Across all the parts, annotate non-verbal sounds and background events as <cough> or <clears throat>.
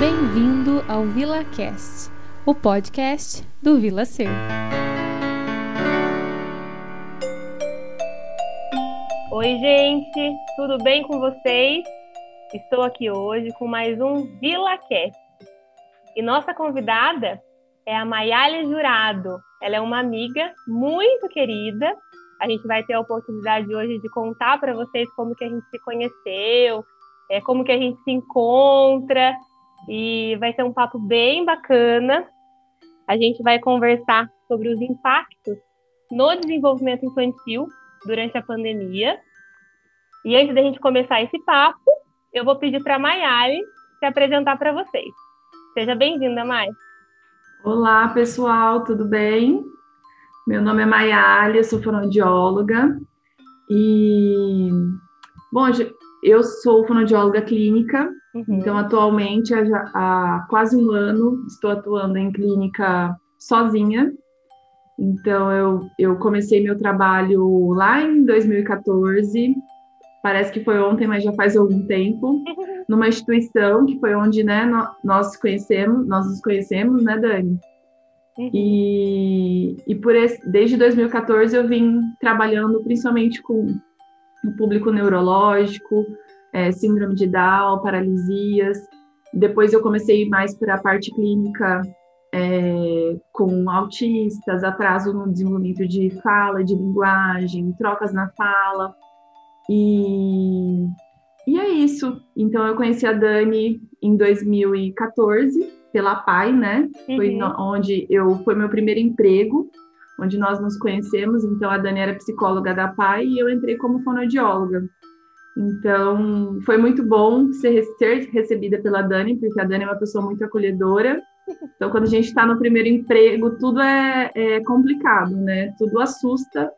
Bem-vindo ao VilaCast, o podcast do Vila Ser. Oi, gente, tudo bem com vocês? Estou aqui hoje com mais um VilaCast. E nossa convidada é a Maiale Jurado. Ela é uma amiga muito querida. A gente vai ter a oportunidade hoje de contar para vocês como que a gente se conheceu, é, como que a gente se encontra e vai ser um papo bem bacana. A gente vai conversar sobre os impactos no desenvolvimento infantil durante a pandemia. E antes da gente começar esse papo, eu vou pedir para a Maiale se apresentar para vocês. Seja bem-vinda, Mai. Olá, pessoal, tudo bem? Meu nome é Maiália, sou fonoaudióloga e, bom, eu sou fonoaudióloga clínica, uhum. então atualmente há, há quase um ano estou atuando em clínica sozinha. Então eu, eu comecei meu trabalho lá em 2014, parece que foi ontem, mas já faz algum tempo, <laughs> numa instituição que foi onde né, nós conhecemos, nós nos conhecemos, né, Dani? Uhum. E, e por esse, desde 2014 eu vim trabalhando principalmente com público neurológico, é, síndrome de Down, paralisias. Depois eu comecei mais para a parte clínica é, com autistas, atraso no desenvolvimento de fala, de linguagem, trocas na fala. E, e é isso. Então eu conheci a Dani em 2014 pela PAI, né? Uhum. Foi onde eu foi meu primeiro emprego, onde nós nos conhecemos. Então a Dani era psicóloga da PAI e eu entrei como fonoaudióloga. Então foi muito bom ser, ser recebida pela Dani, porque a Dani é uma pessoa muito acolhedora. Então quando a gente está no primeiro emprego, tudo é, é complicado, né? Tudo assusta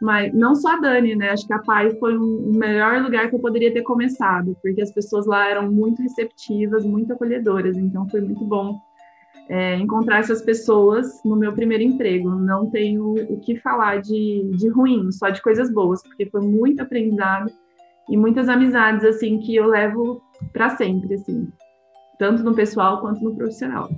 mas não só a Dani, né? Acho que a PAI foi um, o melhor lugar que eu poderia ter começado, porque as pessoas lá eram muito receptivas, muito acolhedoras. Então foi muito bom é, encontrar essas pessoas no meu primeiro emprego. Não tenho o que falar de, de ruim, só de coisas boas, porque foi muito aprendizado e muitas amizades assim que eu levo para sempre, assim, tanto no pessoal quanto no profissional.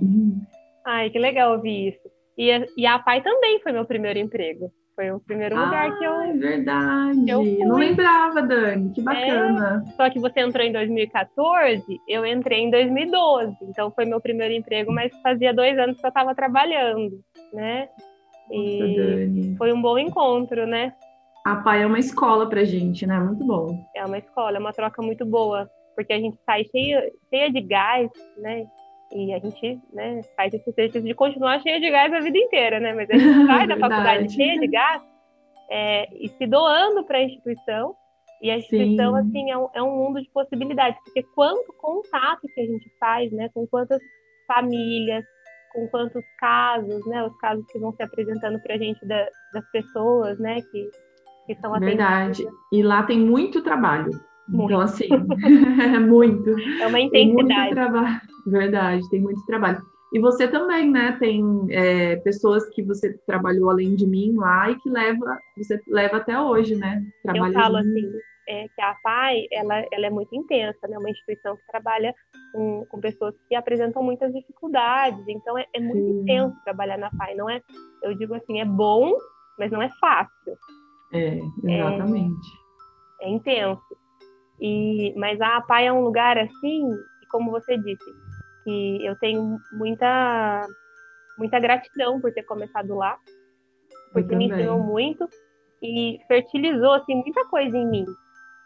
Ai, que legal ouvir isso. E a, e a PAI também foi meu primeiro emprego. Foi o primeiro lugar ah, que eu. É verdade. Eu Não lembrava, Dani. Que bacana. É, só que você entrou em 2014, eu entrei em 2012. Então foi meu primeiro emprego, mas fazia dois anos que eu estava trabalhando, né? E Nossa, Dani. foi um bom encontro, né? A PAI é uma escola pra gente, né? Muito bom. É uma escola, é uma troca muito boa. Porque a gente sai cheia, cheia de gás, né? E a gente né, faz esse exercício de continuar cheia de gás a vida inteira, né? Mas a gente <laughs> sai da faculdade cheia de gás é, e se doando para a instituição. E a instituição, Sim. assim, é um, é um, mundo de possibilidades, porque quanto contato que a gente faz, né? Com quantas famílias, com quantos casos, né? Os casos que vão se apresentando para a gente da, das pessoas, né? Que, que são atendidas. Verdade. E lá tem muito trabalho. Muito. Então, assim, <laughs> <laughs> é muito. É uma intensidade. Tem muito trabalho. Verdade, tem muito trabalho. E você também, né? Tem é, pessoas que você trabalhou além de mim lá e que leva, você leva até hoje, né? Trabalha Eu falo assim, é, que a PAI, ela, ela é muito intensa, né? Uma instituição que trabalha com, com pessoas que apresentam muitas dificuldades. Então, é, é muito Sim. intenso trabalhar na PAI. Não é, eu digo assim, é bom, mas não é fácil. É, exatamente. É, é intenso. E, mas a APAI é um lugar assim, como você disse, que eu tenho muita, muita gratidão por ter começado lá, porque me ensinou muito e fertilizou assim, muita coisa em mim.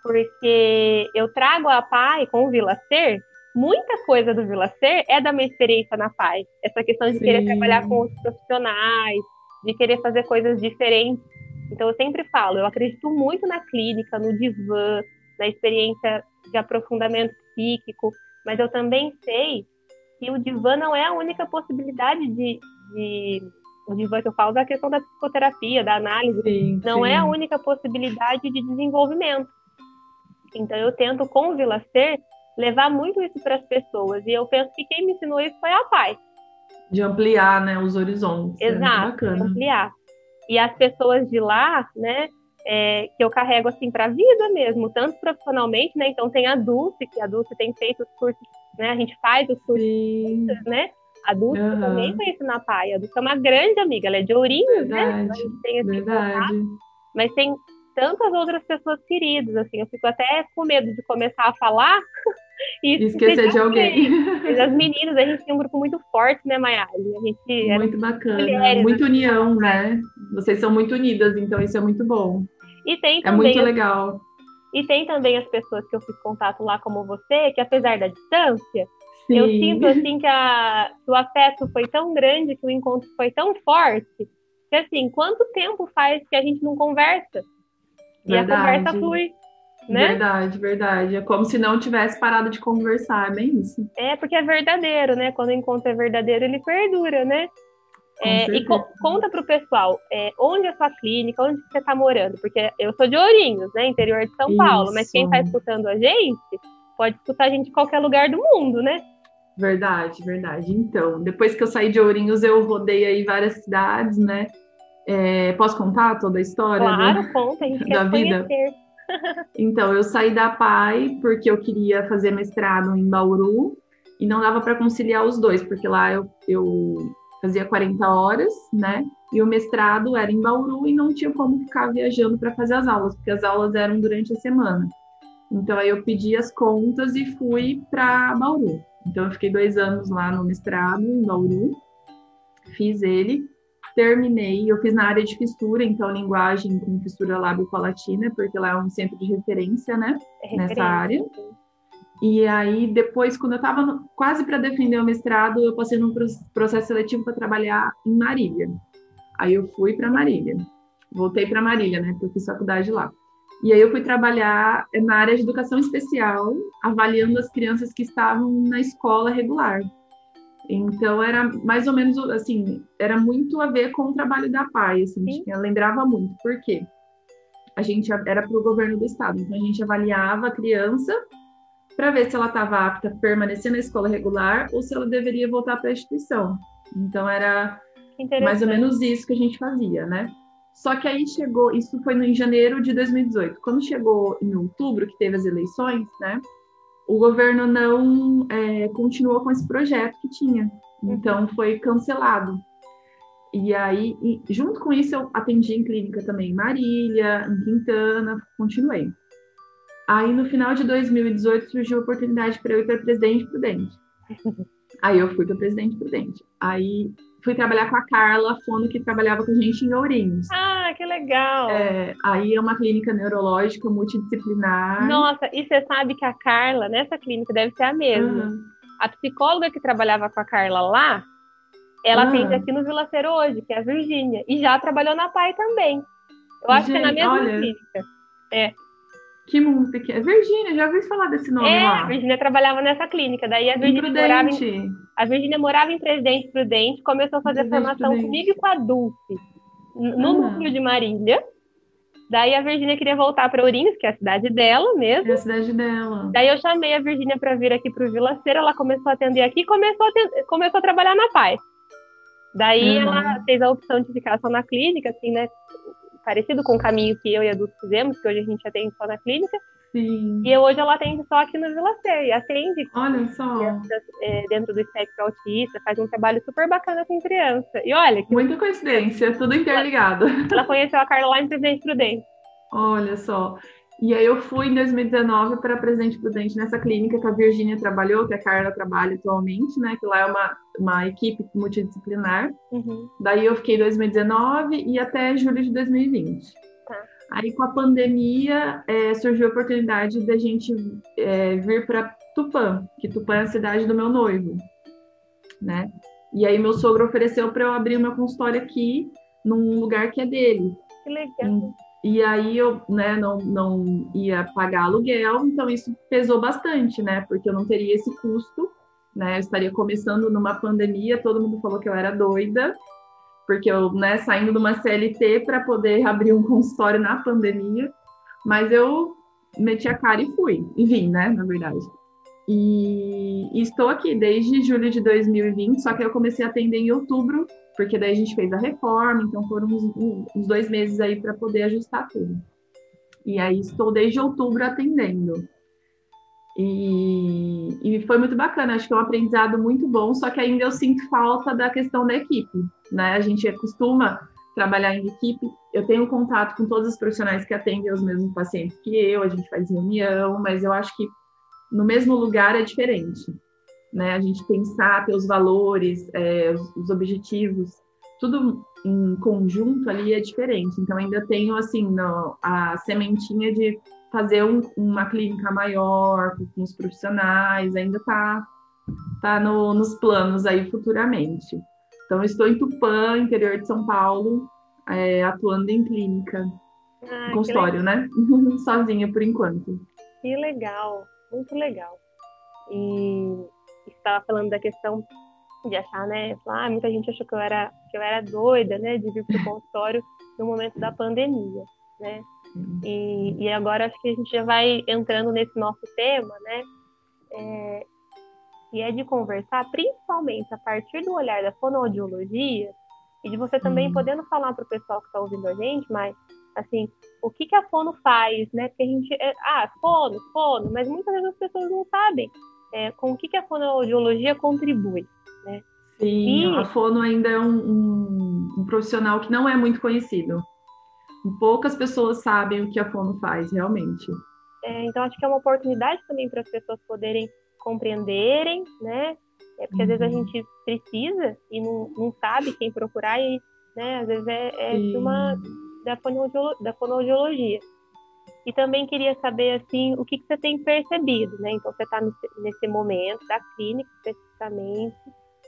Porque eu trago a PAI com o Vila Ser, muita coisa do Vila Ser é da minha experiência na PAI. Essa questão de Sim. querer trabalhar com outros profissionais, de querer fazer coisas diferentes. Então eu sempre falo, eu acredito muito na clínica, no divã, na experiência de aprofundamento psíquico, mas eu também sei que o divã não é a única possibilidade de, de o divã que eu falo da questão da psicoterapia, da análise, sim, não sim. é a única possibilidade de desenvolvimento. Então eu tento com o Vila Ser levar muito isso para as pessoas e eu penso que quem me ensinou isso foi a pai. De ampliar, né, os horizontes. É Exato, é ampliar. E as pessoas de lá, né, é, que eu carrego assim para a vida mesmo, tanto profissionalmente, né? Então tem a Dulce, que a Dulce tem feito os cursos né? A gente faz os cursos, Sim. né? Adultos eu Aham. também conheço na PAI. A Adulta é uma grande amiga, ela é de Ourinhos, né? Verdade, A gente tem esse contato, mas tem tantas outras pessoas queridas, assim, eu fico até com medo de começar a falar <laughs> e Esquecer de alguém. <laughs> Mas as meninas, a gente tem um grupo muito forte, né, Mayali? A gente era Muito bacana. mulheres, Muita assim, união, né? Vocês são muito unidas, então isso é muito bom. E tem É também muito as- legal. e tem também as pessoas que eu fiz contato lá como você, que apesar da distância, Sim. eu sinto assim que, a, que o afeto foi tão grande, que o encontro foi tão forte, que assim, quanto tempo faz que a gente não conversa? E a Verdade. conversa flui, né? Verdade, verdade. É como se não tivesse parado de conversar, é bem isso. É porque é verdadeiro, né? Quando o encontro é verdadeiro, ele perdura, né? É, e co- conta pro pessoal é, onde é a sua clínica, onde você está morando, porque eu sou de Ourinhos, né? Interior de São Paulo, mas quem Isso. está escutando a gente pode escutar a gente em qualquer lugar do mundo, né? Verdade, verdade. Então, depois que eu saí de Ourinhos, eu rodei aí várias cidades, né? É, posso contar toda a história? do- Claro, conta, a gente <laughs> da quer vida. conhecer. Então, eu saí da PAI porque eu queria fazer mestrado em Bauru e não dava para conciliar os dois, porque lá eu, eu fazia 40 horas, né? E o mestrado era em Bauru e não tinha como ficar viajando para fazer as aulas, porque as aulas eram durante a semana. Então, aí eu pedi as contas e fui para Bauru. Então, eu fiquei dois anos lá no mestrado em Bauru, fiz ele, terminei. Eu fiz na área de fissura, então linguagem com fissura lábio-palatina, porque lá é um centro de referência, né? É Nessa referência. área. E aí, depois, quando eu estava quase para defender o mestrado, eu passei num pro- processo seletivo para trabalhar em Marília. Aí eu fui para Marília. Voltei para Marília, né? Porque eu fiz faculdade lá. E aí eu fui trabalhar na área de educação especial, avaliando as crianças que estavam na escola regular. Então era mais ou menos assim, era muito a ver com o trabalho da PAI, assim, Sim. tinha- lembrava muito. Por quê? A gente era para o governo do estado, então a gente avaliava a criança para ver se ela estava apta a permanecer na escola regular ou se ela deveria voltar para a instituição. Então era mais ou menos isso que a gente fazia, né? Só que aí chegou, isso foi em janeiro de 2018. Quando chegou em outubro, que teve as eleições, né? O governo não é, continuou com esse projeto que tinha. Então foi cancelado. E aí, e junto com isso, eu atendi em clínica também em Marília, em Quintana, continuei. Aí no final de 2018 surgiu a oportunidade para eu ir para Presidente Prudente. Aí eu fui para Presidente Prudente. Aí fui trabalhar com a Carla Fono, que trabalhava com a gente em Ourinhos. Ah, que legal! É, aí é uma clínica neurológica multidisciplinar. Nossa, e você sabe que a Carla, nessa clínica, deve ser a mesma. Aham. A psicóloga que trabalhava com a Carla lá, ela Ah. atende aqui no Vila Cero hoje, que é a Virgínia. E já trabalhou na PAI também. Eu acho que é na Gente, mesma olha. clínica. Que mundo pequeno. Virgínia, já ouvi falar desse nome É, a lá. Virgínia trabalhava nessa clínica. Daí a Virgínia, morava em, a Virgínia morava em Presidente Prudente, começou a fazer Presidente formação Prudente. comigo e com a Dulce, no Ah. núcleo de Marília. Daí a Virgínia queria voltar para Ourinhos, que é a cidade dela mesmo. É a cidade dela. Daí eu chamei a Virgínia para vir aqui para o Vila Cera, ela começou a atender aqui e começou a, começou a trabalhar na PAI. Daí Uhum. ela fez a opção de ficar só na clínica, assim, né? Parecido com o caminho que eu e a Dulce fizemos, que hoje a gente atende só na clínica. Sim. E hoje ela atende só aqui no Vila Cera. E atende Olha só. crianças é, dentro do espectro autista, faz um trabalho super bacana com criança. E olha, que Muita coincidência, tudo interligado. <laughs> ela conheceu a Carla lá em Presidente Prudente. Olha só. E aí eu fui em 2019 para Presidente Prudente nessa clínica que a Virgínia trabalhou, que a Carla trabalha atualmente, né? Que lá é uma, uma equipe multidisciplinar. Uhum. Daí eu fiquei em 2019 e até julho de 2020. Tá. Aí com a pandemia é, surgiu a oportunidade da gente é, vir para Tupã, que Tupã é a cidade do meu noivo, né? E aí meu sogro ofereceu para eu abrir o meu consultório aqui num lugar que é dele. Que legal. E aí eu, né, não, não ia pagar aluguel, então isso pesou bastante, né? Porque eu não teria esse custo, né? Eu estaria começando numa pandemia, todo mundo falou que eu era doida, porque eu, né, saindo de uma CLT para poder <laughs> abrir um consultório na pandemia, mas eu meti a cara e fui, e vim, né, na verdade. E, e estou aqui desde julho de 2020, só que eu comecei a atender em outubro porque daí a gente fez a reforma, então foram uns, uns dois meses aí para poder ajustar tudo. E aí estou desde outubro atendendo. E, e, foi muito bacana, acho que é um aprendizado muito bom, só que ainda eu sinto falta da questão da equipe, né? A gente costuma trabalhar em equipe, eu tenho contato com todos os profissionais que atendem os mesmos pacientes que eu, a gente faz reunião, mas eu acho que no mesmo lugar é diferente, né? A gente pensar, ter os valores, é, os, os objetivos, tudo em conjunto ali é diferente. Então ainda tenho assim no, a sementinha de fazer um, uma clínica maior com os profissionais, ainda está tá no, nos planos aí futuramente. Então, estou em Tupã, interior de São Paulo, é, atuando em clínica, ah, consultório, né? <laughs> Sozinha por enquanto. Que legal, muito legal. E estava falando da questão de achar, né? Ah, muita gente achou que eu era que eu era doida, né, de vir para o consultório no momento da pandemia, né? E, e agora acho que a gente já vai entrando nesse nosso tema, né? É, e é de conversar principalmente a partir do olhar da fonoaudiologia e de você também podendo falar para o pessoal que está ouvindo a gente, mas assim, o que, que a fono faz, né? Porque a gente, é, ah, fono, fono, mas muitas vezes as pessoas não sabem é, com o que, que a fonoaudiologia contribui, né? Sim, e... a fono ainda é um, um, um profissional que não é muito conhecido. Poucas pessoas sabem o que a fono faz, realmente. É, então, acho que é uma oportunidade também para as pessoas poderem compreenderem, né? É porque às vezes a uhum. gente precisa e não, não sabe quem procurar e, né? Às vezes é, é de uma da, fonoaudiologia, da fonoaudiologia. E também queria saber, assim, o que, que você tem percebido, né? Então, você está nesse momento da clínica, especificamente.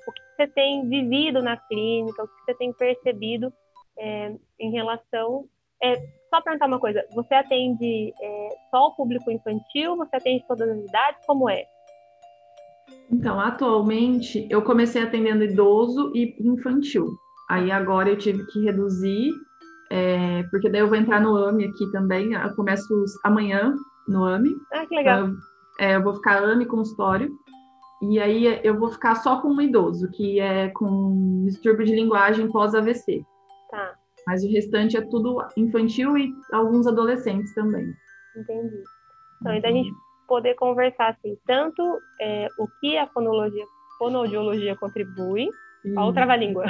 O que você tem vivido na clínica, o que você tem percebido é, em relação é, só perguntar uma coisa, você atende é, só o público infantil? Você atende todas as idades? Como é? Então, atualmente eu comecei atendendo idoso e infantil. Aí agora eu tive que reduzir, é, porque daí eu vou entrar no AMI aqui também. Eu começo amanhã no AMI. Ah, que legal. Então, é, eu vou ficar AMI consultório. E aí eu vou ficar só com um idoso, que é com distúrbio de linguagem pós-AVC. Mas o restante é tudo infantil e alguns adolescentes também. Entendi. Então, ainda a gente poder conversar assim, tanto é, o que a fonologia, fonoaudiologia contribui, a outra língua.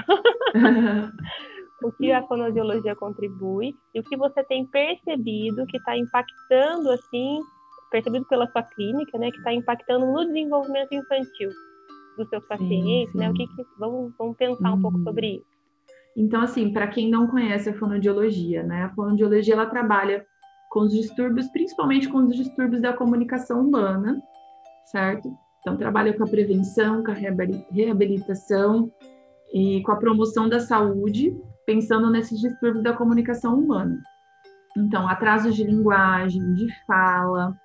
<laughs> o que a fonoaudiologia contribui e o que você tem percebido que está impactando assim, percebido pela sua clínica, né, que está impactando no desenvolvimento infantil dos seus pacientes, sim, sim. né? O que, que vamos, vamos pensar um pouco uhum. sobre isso. Então, assim, para quem não conhece a fonoaudiologia, né? A fonoaudiologia ela trabalha com os distúrbios, principalmente com os distúrbios da comunicação humana, certo? Então, trabalha com a prevenção, com a reabilitação e com a promoção da saúde, pensando nesses distúrbios da comunicação humana. Então, atrasos de linguagem, de fala,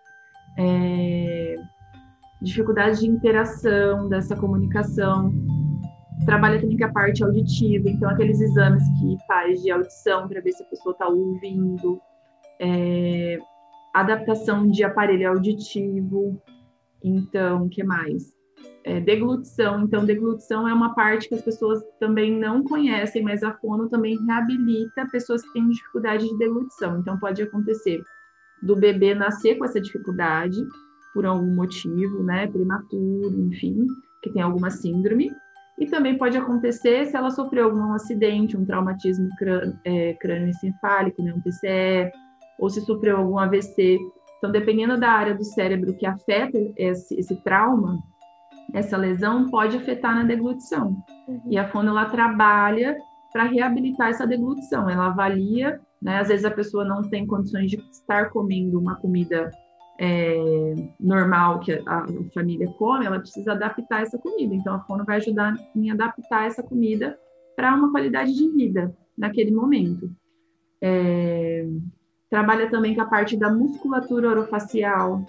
é, dificuldade de interação dessa comunicação, trabalha também com a parte auditiva, então aqueles exames que faz de audição para ver se a pessoa está ouvindo, é, adaptação de aparelho auditivo, então, que mais? É, deglutição, então, deglutição é uma parte que as pessoas também não conhecem, mas a fono também reabilita pessoas que têm dificuldade de deglutição, então pode acontecer do bebê nascer com essa dificuldade, por algum motivo, né, prematuro, enfim, que tem alguma síndrome, e também pode acontecer se ela sofreu algum acidente, um traumatismo é, crânioencefálico, né, um TCE, ou se sofreu algum AVC. Então, dependendo da área do cérebro que afeta esse, esse trauma, essa lesão pode afetar na deglutição. Uhum. E a fono ela trabalha para reabilitar essa deglutição. Ela avalia, né? Às vezes a pessoa não tem condições de estar comendo uma comida é, normal que a, família come, ela precisa adaptar essa comida. Então, a fono vai ajudar em adaptar essa comida para uma qualidade de vida naquele momento. É, trabalha também com a parte da musculatura orofacial,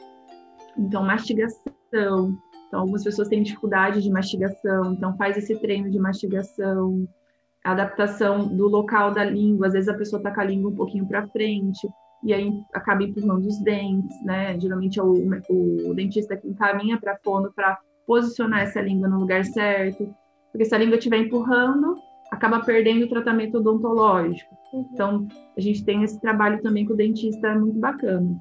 então, mastigação. Então, algumas pessoas têm dificuldade de mastigação, então faz esse treino de mastigação, adaptação do local da língua, às vezes a pessoa está com a língua um pouquinho para frente, e aí acaba empurrando os dentes, né? Geralmente é o, o dentista que encaminha para fono para posicionar essa língua no lugar certo, porque se a língua estiver empurrando, acaba perdendo o tratamento odontológico. Uhum. Então, a gente tem esse trabalho também com o dentista muito bacana.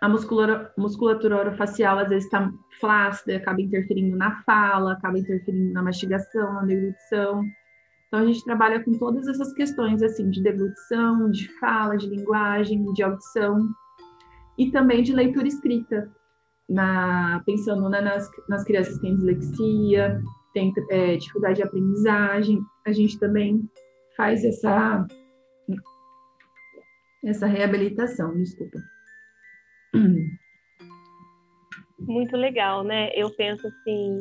a musculatura, musculatura orofacial às vezes está flácida, acaba interferindo na fala, acaba interferindo na mastigação, na deglutição. Então, a gente trabalha com todas essas questões, assim, de deglutição, de fala, de linguagem, de audição e também de leitura escrita, na, pensando né, nas, nas crianças que têm dislexia, têm é, dificuldade de aprendizagem, a gente também faz essa, essa reabilitação, desculpa. Muito legal, né? Eu penso assim,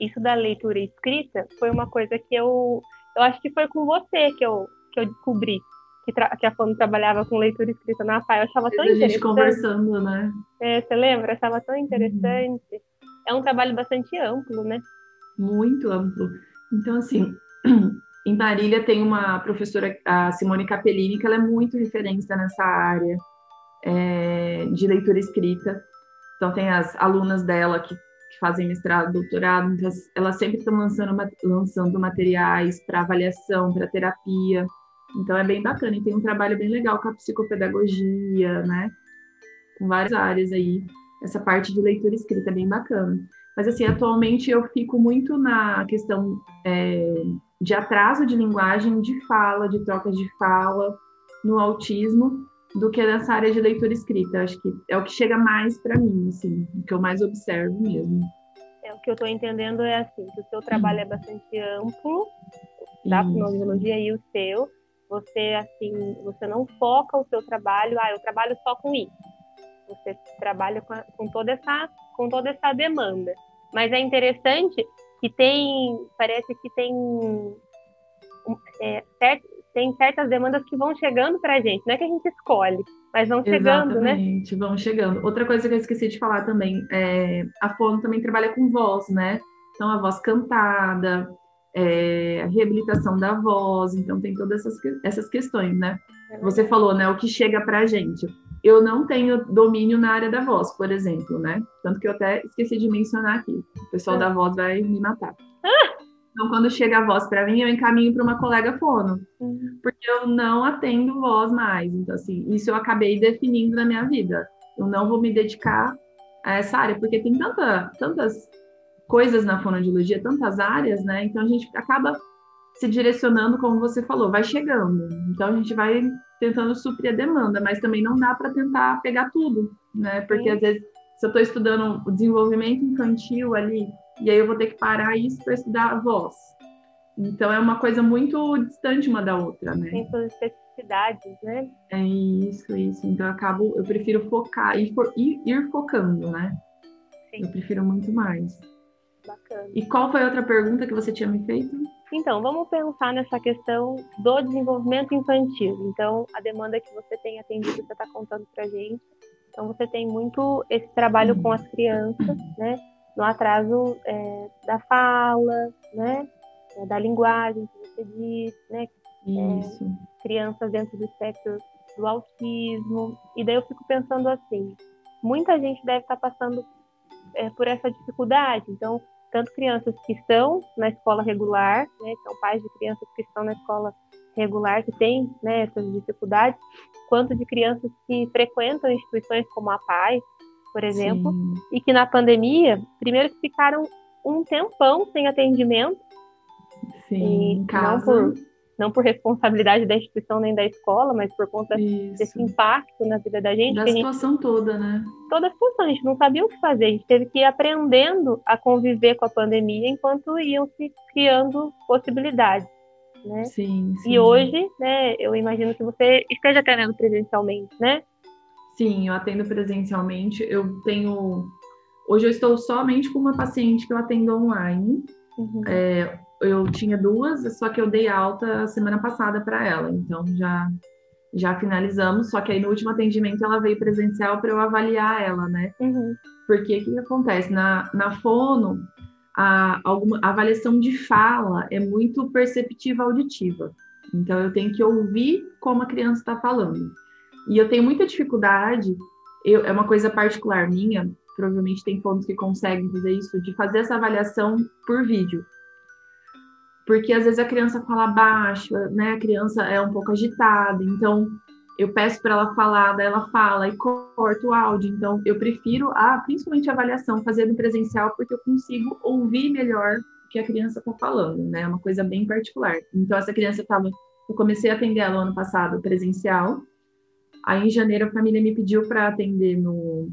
isso da leitura escrita foi uma coisa que eu, eu acho que foi com você que eu, que eu descobri que, que a Fono trabalhava com leitura escrita na FAI. Eu achava tão interessante. A gente conversando, né? É, você lembra? Eu achava tão interessante. Uhum. É um trabalho bastante amplo, né? Muito amplo. Então, assim, <clears throat> em Marília tem uma professora, a Simone Capellini, que ela é muito referência nessa área é, de leitura escrita. Então, tem as alunas dela que, que fazem mestrado, doutorado, elas sempre estão lançando, lançando materiais para avaliação, para terapia. Então, é bem bacana. E tem um trabalho bem legal com a psicopedagogia, né? Com várias áreas aí. Essa parte de leitura escrita é bem bacana. Mas, assim, atualmente eu fico muito na questão é, de atraso de linguagem, de fala, de trocas de fala no autismo, do que nessa área de leitura escrita. Acho que é o que chega mais para mim, assim, o que eu mais observo mesmo. É, o que eu estou entendendo é assim, que o seu trabalho é bastante amplo, da tá? fonoaudiologia e o seu. Você, assim, você não foca o seu trabalho, ah, eu trabalho só com isso. Você trabalha com, com toda essa com toda essa demanda. Mas é interessante que tem, parece que tem é, certo, tem certas demandas que vão chegando para a gente, não é que a gente escolhe, mas vão chegando, né? Exatamente, né? vão chegando. Outra coisa que eu esqueci de falar também, é, a Fono também trabalha com voz, né? Então, a voz cantada, é, a reabilitação da voz, então tem todas essas, essas questões, né? É Você falou, né, o que chega para a gente. Eu não tenho domínio na área da voz, por exemplo, né? Tanto que eu até esqueci de mencionar aqui. O pessoal é. da voz vai me matar. <laughs> Então, quando chega a voz para mim, eu encaminho para uma colega fono, uhum. porque eu não atendo voz mais. Então, assim, isso eu acabei definindo na minha vida. Eu não vou me dedicar a essa área, porque tem tanta, tantas coisas na fonoaudiologia, tantas áreas, né? Então, a gente acaba se direcionando, como você falou, vai chegando. Então, a gente vai tentando suprir a demanda, mas também não dá para tentar pegar tudo, né? Porque, Sim. às vezes, se eu estou estudando o desenvolvimento infantil ali, e aí eu vou ter que parar isso para estudar a voz. Então é uma coisa muito distante uma da outra, né? Tem suas especificidades, né? É isso, isso. Então eu acabo, eu prefiro focar e ir, ir, focando, né? Sim. Eu prefiro muito mais. Bacana. E qual foi a outra pergunta que você tinha me feito? Então, vamos pensar nessa questão do desenvolvimento infantil. Então, a demanda que você tem atendido, você está contando para gente. Então, você tem muito esse trabalho com as crianças, né? No atraso é, da fala, né? É, da linguagem que você disse, né? Isso. É, crianças dentro do espectro do autismo. E daí eu fico pensando assim, muita gente deve estar passando é, por essa dificuldade. Então, tanto crianças que estão na escola regular, né? São pais de crianças que estão na escola regular que têm né, essas dificuldades, quanto de crianças que frequentam instituições como a PAI, por exemplo, Sim. e que na pandemia, primeiro que ficaram um tempão sem atendimento. Sim, e não por, não por responsabilidade da instituição nem da escola, mas por conta Isso. desse impacto na vida da gente. Da situação gente, toda, né? Toda a situação, a gente não sabia o que fazer, a gente teve que ir aprendendo a conviver com a pandemia enquanto iam se criando possibilidades. Né? Sim, sim. E hoje, né, eu imagino que você esteja atendendo presencialmente, né? Sim, eu atendo presencialmente. Eu tenho. Hoje eu estou somente com uma paciente que eu atendo online. Uhum. É, eu tinha duas, só que eu dei alta semana passada para ela, então já já finalizamos. Só que aí no último atendimento ela veio presencial para eu avaliar ela, né? Uhum. Porque o que, acontece na, na fono a, alguma, a avaliação de fala é muito perceptiva auditiva. Então eu tenho que ouvir como a criança está falando. E eu tenho muita dificuldade, eu, é uma coisa particular minha, provavelmente tem fontes que conseguem fazer isso, de fazer essa avaliação por vídeo. Porque às vezes a criança fala baixo, né? A criança é um pouco agitada, então eu peço para ela falar, daí ela fala e corta o áudio. Então, eu prefiro, a, principalmente a avaliação, fazer no presencial, porque eu consigo ouvir melhor o que a criança está falando, né? É uma coisa bem particular. Então, essa criança estava. Eu comecei a atender ela ano passado presencial. Aí, em janeiro, a família me pediu para atender no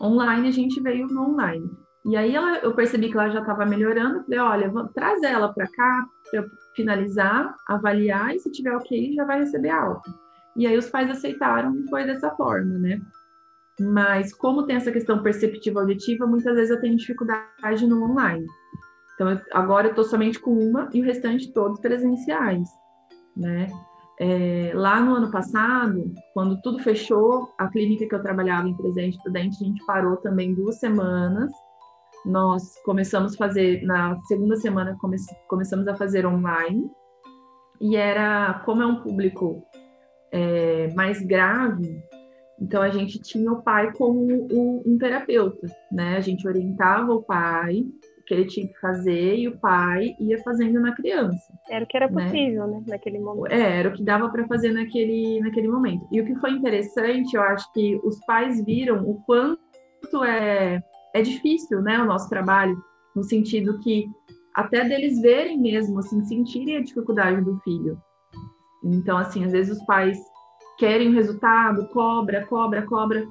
online, a gente veio no online. E aí ela, eu percebi que ela já estava melhorando, falei, olha, vou, traz ela para cá para finalizar, avaliar, e se tiver ok, já vai receber alta. E aí os pais aceitaram e foi dessa forma, né? Mas como tem essa questão perceptiva auditiva, muitas vezes eu tenho dificuldade no online. Então agora eu estou somente com uma e o restante todos presenciais, né? É, lá no ano passado, quando tudo fechou, a clínica que eu trabalhava em presente estudante, a gente parou também duas semanas nós começamos a fazer, na segunda semana, come, começamos a fazer online, e era, como é um público é, mais grave, então a gente tinha o pai como um, um, terapeuta, né? A gente orientava o pai, que ele tinha que fazer, e o pai ia fazendo na criança. Era o que era né? possível, né? né naquele momento. É, era o que dava para fazer naquele, naquele momento. E o que foi interessante, eu acho que os pais viram o quanto é é difícil, né, o nosso trabalho, no sentido que até deles verem mesmo, assim, sentirem a dificuldade do filho. Então, assim, às vezes os pais querem o resultado, cobra, cobra, cobra,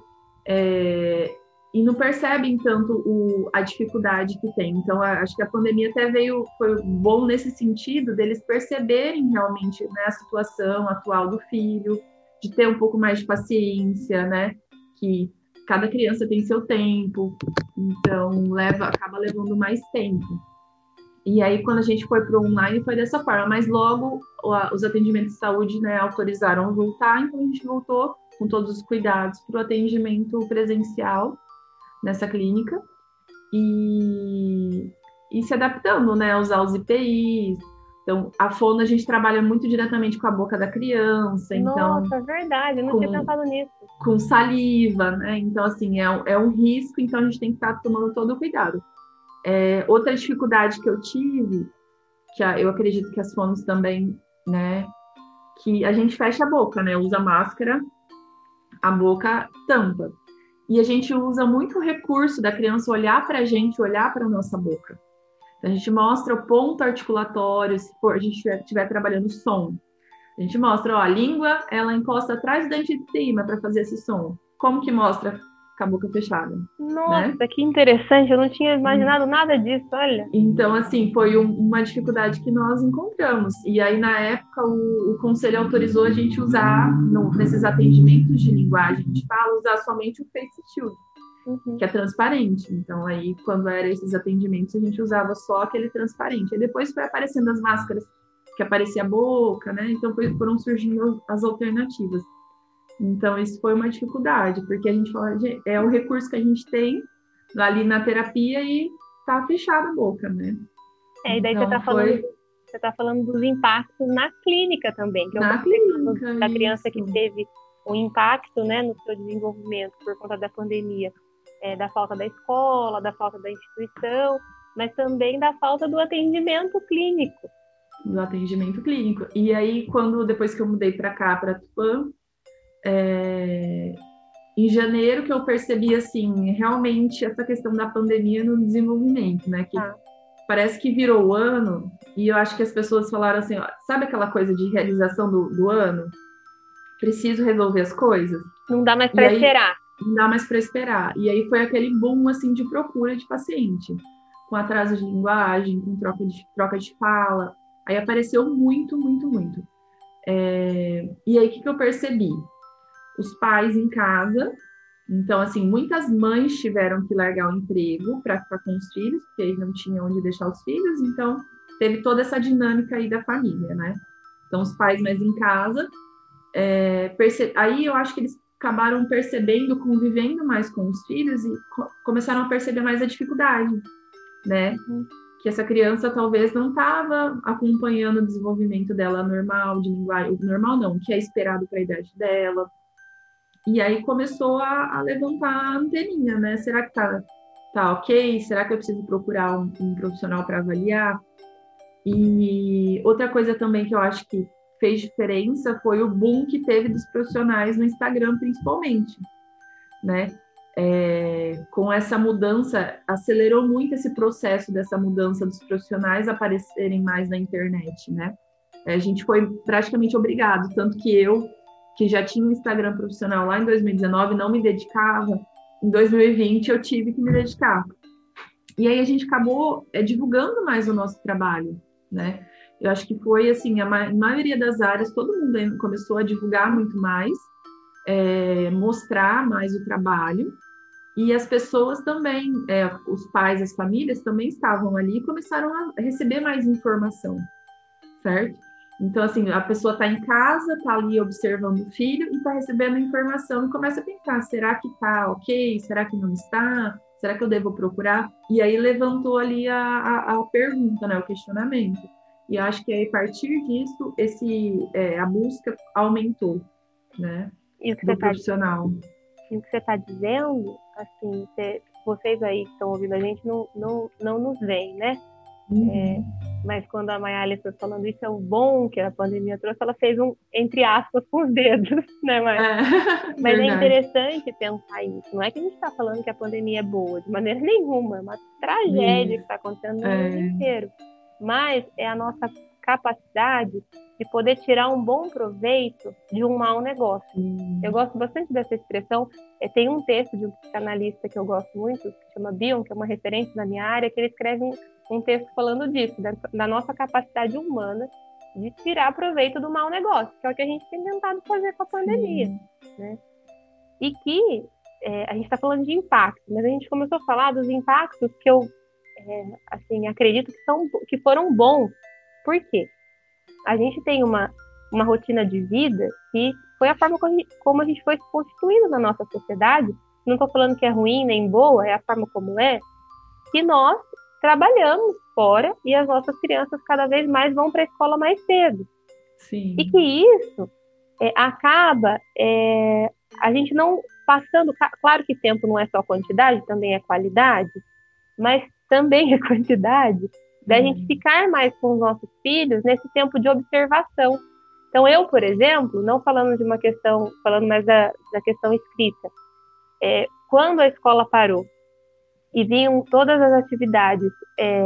é, e não percebem tanto o, a dificuldade que tem. Então, acho que a pandemia até veio, foi bom nesse sentido, deles perceberem realmente né, a situação atual do filho, de ter um pouco mais de paciência, né? Que cada criança tem seu tempo, então leva, acaba levando mais tempo. E aí, quando a gente foi para o online, foi dessa forma, mas logo os atendimentos de saúde né, autorizaram voltar, então a gente voltou com todos os cuidados para o atendimento presencial nessa clínica e, e se adaptando, né, a usar os IPIs, então, a fono a gente trabalha muito diretamente com a boca da criança. Então, Nossa, é verdade, eu não com, tinha pensado nisso. Com saliva, né? Então, assim, é, é um risco, então a gente tem que estar tomando todo o cuidado. É, outra dificuldade que eu tive, que a, eu acredito que as fonos também, né? Que a gente fecha a boca, né? Usa máscara, a boca tampa. E a gente usa muito o recurso da criança olhar para a gente, olhar para a nossa boca. A gente mostra o ponto articulatório, se for, a gente estiver trabalhando som. A gente mostra, ó, a língua, ela encosta atrás do dente de cima para fazer esse som. Como que mostra com a boca fechada? Nossa, né? que interessante, eu não tinha imaginado hum. nada disso, olha. Então, assim, foi um, uma dificuldade que nós encontramos. E aí, na época, o, o conselho autorizou a gente usar, no, nesses atendimentos de linguagem, gente fala, usar somente o face shield uhum. que é transparente. Então, aí, quando eram esses atendimentos, a gente usava só aquele transparente. Aí depois foi aparecendo as máscaras que aparecia a boca, né? Então, foi, foram surgindo as alternativas. Então, isso foi uma dificuldade, porque a gente fala, é o recurso que a gente tem ali na terapia e tá fechada a boca, né? É, e daí então, você tá falando. Foi... Você está falando dos impactos na clínica também, que é na clínica, da criança que teve um impacto né, no seu desenvolvimento por conta da pandemia é, da falta da escola, da falta da instituição, mas também da falta do atendimento clínico. Do atendimento clínico. E aí, quando depois que eu mudei para cá, para Tupã, é, em janeiro que eu percebi assim realmente essa questão da pandemia no desenvolvimento, né? Que ah. parece que virou o ano e eu acho que as pessoas falaram assim, ó, sabe aquela coisa de realização do, do ano? Preciso resolver as coisas. Não dá mais para esperar não dá mais para esperar. E aí foi aquele boom assim de procura de paciente, com atraso de linguagem, com troca de, troca de fala. Aí apareceu muito, muito, muito. É... E aí o que, que eu percebi? Os pais em casa, então assim, muitas mães tiveram que largar o emprego para ficar com os filhos, porque aí não tinha onde deixar os filhos, então teve toda essa dinâmica aí da família, né? Então os pais mais em casa, é, perce... aí eu acho que eles acabaram percebendo, convivendo mais com os filhos e co começaram a perceber mais a dificuldade, né? Uhum. Que essa criança talvez não estava acompanhando o desenvolvimento dela normal, de linguagem, normal não, que é esperado para a idade dela. E aí começou a, a, levantar a anteninha, né? Será que tá, tá ok? Será que eu preciso procurar um, um profissional para avaliar? E outra coisa também que eu acho que fez diferença foi o boom que teve dos profissionais no Instagram, principalmente, né? É, com essa mudança, acelerou muito esse processo dessa mudança dos profissionais aparecerem mais na internet, né? É, a gente foi praticamente obrigado, tanto que eu, que já tinha um Instagram profissional lá em 2019, não me dedicava, em 2020 eu tive que me dedicar. E aí a gente acabou é, divulgando mais o nosso trabalho, né? Eu acho que foi assim, a ma maioria das áreas, todo mundo começou a divulgar muito mais, é, mostrar mais o trabalho, e as pessoas também, é, os pais, as famílias também estavam ali e começaram a receber mais informação, certo? Então, assim, a pessoa está em casa, está ali observando o filho e está recebendo informação e começa a pensar: será que está ok? Será que não está? Será que eu devo procurar? E aí levantou ali a, a, a pergunta, né, o questionamento. E acho que aí, a partir disso, esse, é, a busca aumentou, né? E o que do você tá profissional. Tá, e o que você está dizendo, assim, você, vocês aí que estão ouvindo a gente não, não, não nos veem, né? Uhum. É, mas quando a Mayali foi falando isso, é o bom que a pandemia trouxe, ela fez um, entre aspas, com os dedos, <laughs> né, Mas, é, mas é interessante pensar isso. Não é que a gente está falando que a pandemia é boa, de maneira nenhuma. É uma tragédia que está acontecendo no é. mundo inteiro. Mas é a nossa capacidade de poder tirar um bom proveito de um mau negócio. Hum. Eu gosto bastante dessa expressão. É, tem um texto de um psicanalista que eu gosto muito, que chama Bion, que é uma referência na minha área, que ele escreve um, um texto falando disso, da, da, nossa capacidade humana de tirar proveito do mau negócio, que é o que a gente tem tentado fazer com a pandemia. Né? E que é, a gente está falando de impacto, mas a gente começou a falar dos impactos que eu é, assim acredito que são que foram bons. Por quê? A gente tem uma, uma rotina de vida que foi a forma como a gente foi constituindo na nossa sociedade. Não estou falando que é ruim nem boa, é a forma como é. Que nós trabalhamos fora e as nossas crianças cada vez mais vão para a escola mais cedo. Sim. E que isso é, acaba é, a gente não passando. Claro que tempo não é só quantidade, também é qualidade, mas também é quantidade da uhum. gente ficar mais com os nossos filhos nesse tempo de observação. Então, eu, por exemplo, não falando de uma questão, falando mais da, da questão escrita, é, quando a escola parou e vinham todas as atividades, é,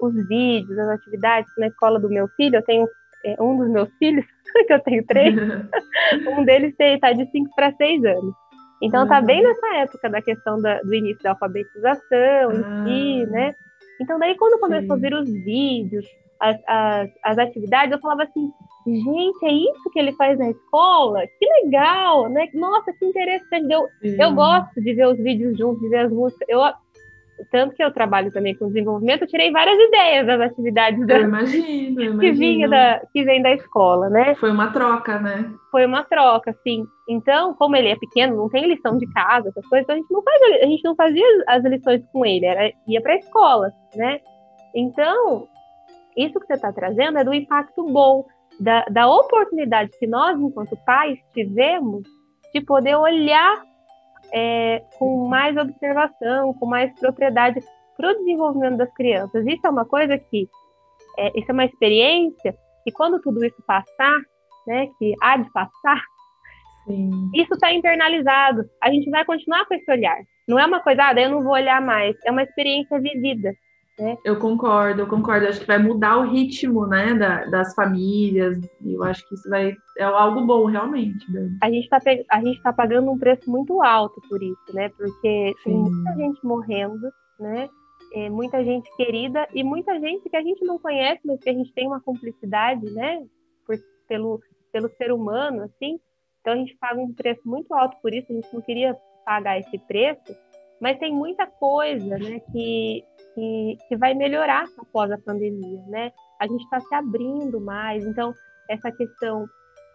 os vídeos, as atividades na escola do meu filho, eu tenho é, um dos meus filhos, <laughs> que eu tenho três, <laughs> um deles está de 5 para 6 anos. Então, está bem uhum. nessa época da questão da, do início da alfabetização em si, ah. né? Então, daí, quando começou Sim. a ver os vídeos, as, as, as, atividades, eu falava assim: gente, é isso que ele faz na escola? Que legal, né? Nossa, que interessante. Eu, eu gosto de ver os vídeos juntos, de ver as músicas. Eu, tanto que eu trabalho também com desenvolvimento, eu tirei várias ideias das atividades da, imagino, eu <laughs> que, vinha da, que vem da escola, né? Foi uma troca, né? Foi uma troca, sim. Então, como ele é pequeno, não tem lição de casa, essas coisas, então a gente não, faz, a gente não fazia as lições com ele, era, ia para a escola, né? Então, isso que você está trazendo é do impacto bom, da, da oportunidade que nós, enquanto pais, tivemos de poder olhar é, com mais observação, com mais propriedade para o desenvolvimento das crianças. Isso é uma coisa que, é, isso é uma experiência que quando tudo isso passar, né, que há de passar, Sim. isso está internalizado. A gente vai continuar com esse olhar. Não é uma coisa, ah, daí eu não vou olhar mais. É uma experiência vivida. Né? Eu concordo, eu concordo. Acho que vai mudar o ritmo, né, da, das famílias. Eu acho que isso vai é algo bom, realmente. A gente está a gente tá pagando um preço muito alto por isso, né? Porque Sim. tem muita gente morrendo, né? É, muita gente querida e muita gente que a gente não conhece, mas que a gente tem uma cumplicidade, né? Por, pelo, pelo ser humano, assim. Então a gente paga um preço muito alto por isso. A gente não queria pagar esse preço, mas tem muita coisa, né? Que que, que vai melhorar após a pandemia, né? A gente está se abrindo mais, então essa questão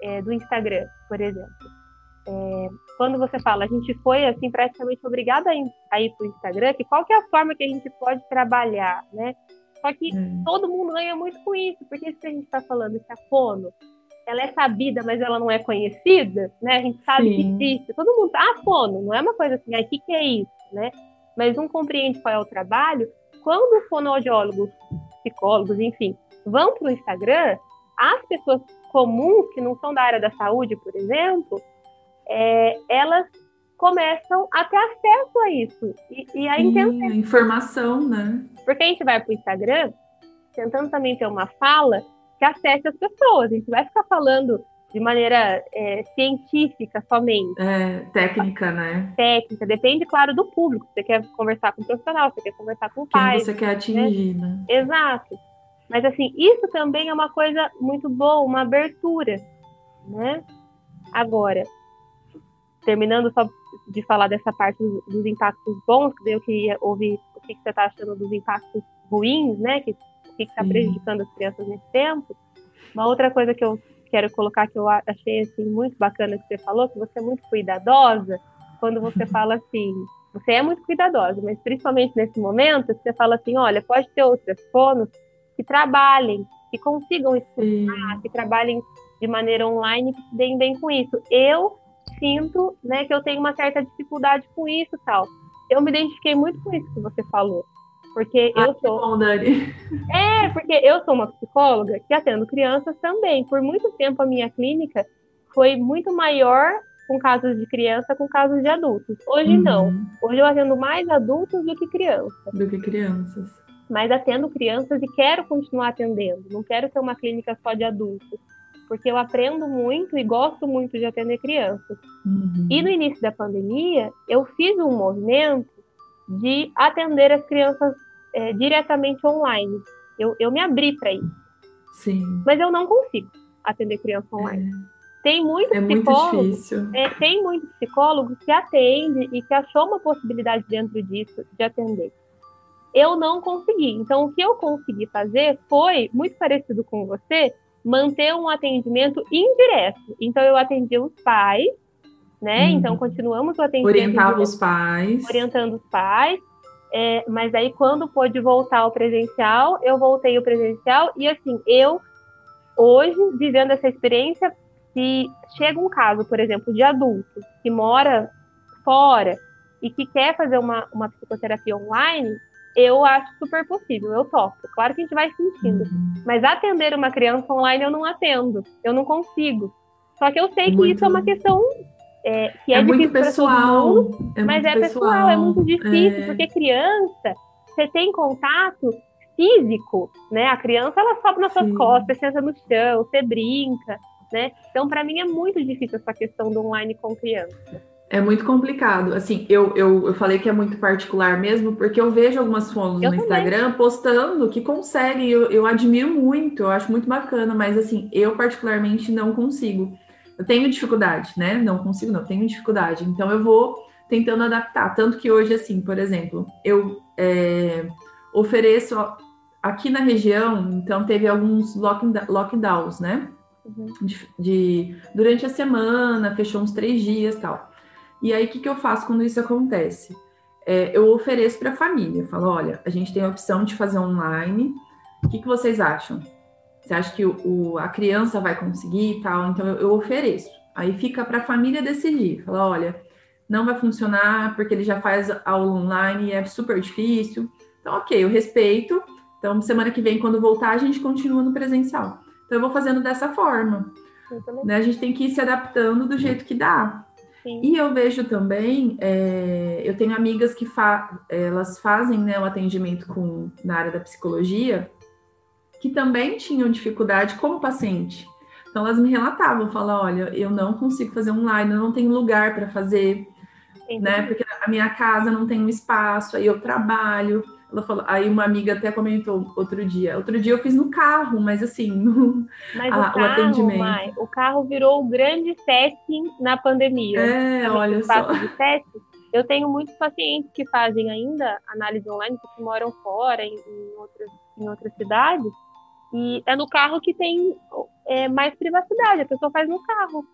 é, do Instagram, por exemplo, é, quando você fala, a gente foi assim praticamente obrigada a ir, ir para o Instagram, que qual que é a forma que a gente pode trabalhar, né? Só que hum. todo mundo ganha muito com isso, porque isso que a gente está falando, que a fono, ela é sabida, mas ela não é conhecida, né? A gente sabe Sim. que existe. Todo mundo, ah, fono, não é uma coisa assim, ah, o que, que é isso, né? Mas não compreende qual é o trabalho, quando fonoaudiólogos, psicólogos, enfim, vão para o Instagram, as pessoas comuns, que não são da área da saúde, por exemplo, é, elas começam a ter acesso a isso. E, e a intenção. informação, né? Porque a gente vai para o Instagram tentando também ter uma fala que acesse as pessoas. A gente vai ficar falando de maneira é, científica somente. É, técnica, né? Técnica, depende, claro, do público. Você quer conversar com o profissional, você quer conversar com o pai. Você quer atingir, né? né? Exato. Mas, assim, isso também é uma coisa muito boa, uma abertura, né? Agora, terminando só de falar dessa parte dos, dos impactos bons, que eu queria ouvir o que, que você está achando dos impactos ruins, né? Que, o que está prejudicando as crianças nesse tempo. Uma outra coisa que eu quero colocar que eu achei assim muito bacana que você falou, que você é muito cuidadosa, quando você <laughs> fala assim, você é muito cuidadosa, mas principalmente nesse momento, você fala assim, olha, pode ter outras fonos que trabalhem, que consigam estudar, que trabalhem de maneira online, que se deem bem com isso. Eu sinto, né, que eu tenho uma certa dificuldade com isso, tal. Eu me identifiquei muito com isso que você falou. Porque ah, eu sou. Bom, Dani. É, porque eu sou uma psicóloga que atendo crianças também. Por muito tempo a minha clínica foi muito maior com casos de criança com casos de adultos. Hoje uhum. não. Hoje eu atendo mais adultos do que crianças. Do que crianças. Mas atendo crianças e quero continuar atendendo. Não quero ter uma clínica só de adultos. Porque eu aprendo muito e gosto muito de atender crianças. Uhum. E no início da pandemia, eu fiz um movimento de atender as crianças é, diretamente online. Eu, eu me abri para isso. Sim. Mas eu não consigo atender criança online. É. Tem muitos é psicólogos, é, tem muitos psicólogos que atendem e que achou uma possibilidade dentro disso de atender. Eu não consegui. Então, o que eu consegui fazer foi, muito parecido com você, manter um atendimento indireto. Então, eu atendi os pais, né? Hum. Então, continuamos o atendimento. Orientava os pais. Orientando os pais. É, mas aí, quando pôde voltar ao presencial, eu voltei ao presencial. E assim, eu, hoje, vivendo essa experiência, se chega um caso, por exemplo, de adulto que mora fora e que quer fazer uma, uma psicoterapia online, eu acho super possível, eu topo. Claro que a gente vai sentindo. Uhum. Mas atender uma criança online eu não atendo, eu não consigo. Só que eu sei que muito... isso é uma questão é, que é, é muito pessoal, mundo, é mas é pessoal, pessoal, é muito difícil, é... porque criança, você tem contato físico, né? A criança ela sobe nas suas costas, senta no chão, você brinca, né? Então, para mim é muito difícil essa questão do online com criança. É muito complicado. Assim, eu, eu, eu falei que é muito particular mesmo, porque eu vejo algumas fotos no Instagram postando que conseguem. Eu, eu admiro muito, eu acho muito bacana, mas assim, eu particularmente não consigo eu tenho dificuldade, né? Não consigo, não, tenho dificuldade. Então eu vou tentando adaptar. Tanto que hoje, assim, por exemplo, eu é, ofereço aqui na região, então teve alguns lockdowns, né? Uhum. De, de, durante a semana, fechou uns três dias tal. E aí, o que, que eu faço quando isso acontece? É, eu ofereço para a família, eu falo, olha, a gente tem a opção de fazer online, o que, que vocês acham? Você acha que o, o, a criança vai conseguir e tal? Então eu, eu ofereço. Aí fica para a família decidir. Falar, olha, não vai funcionar porque ele já faz aula online e é super difícil. Então, ok, eu respeito. Então, semana que vem, quando voltar, a gente continua no presencial. Então, eu vou fazendo dessa forma. Né? A gente tem que ir se adaptando do jeito que dá. Sim. E eu vejo também, é, eu tenho amigas que fa elas fazem né, o atendimento com, na área da psicologia, que também tinham dificuldade como paciente. Então elas me relatavam, falavam, olha, eu não consigo fazer online, eu não tenho lugar para fazer, Entendi. né? Porque a minha casa não tem um espaço, aí eu trabalho. Ela falou, aí uma amiga até comentou outro dia. Outro dia eu fiz no carro, mas assim, <laughs> no, mas a, o, carro, o atendimento. Mai, o carro virou o grande setting na pandemia. É, olha só. Eu tenho muitos pacientes que fazem ainda análise online, que moram fora, em, em outras, em outras cidades, e é no carro que tem é, mais privacidade, a pessoa faz no carro.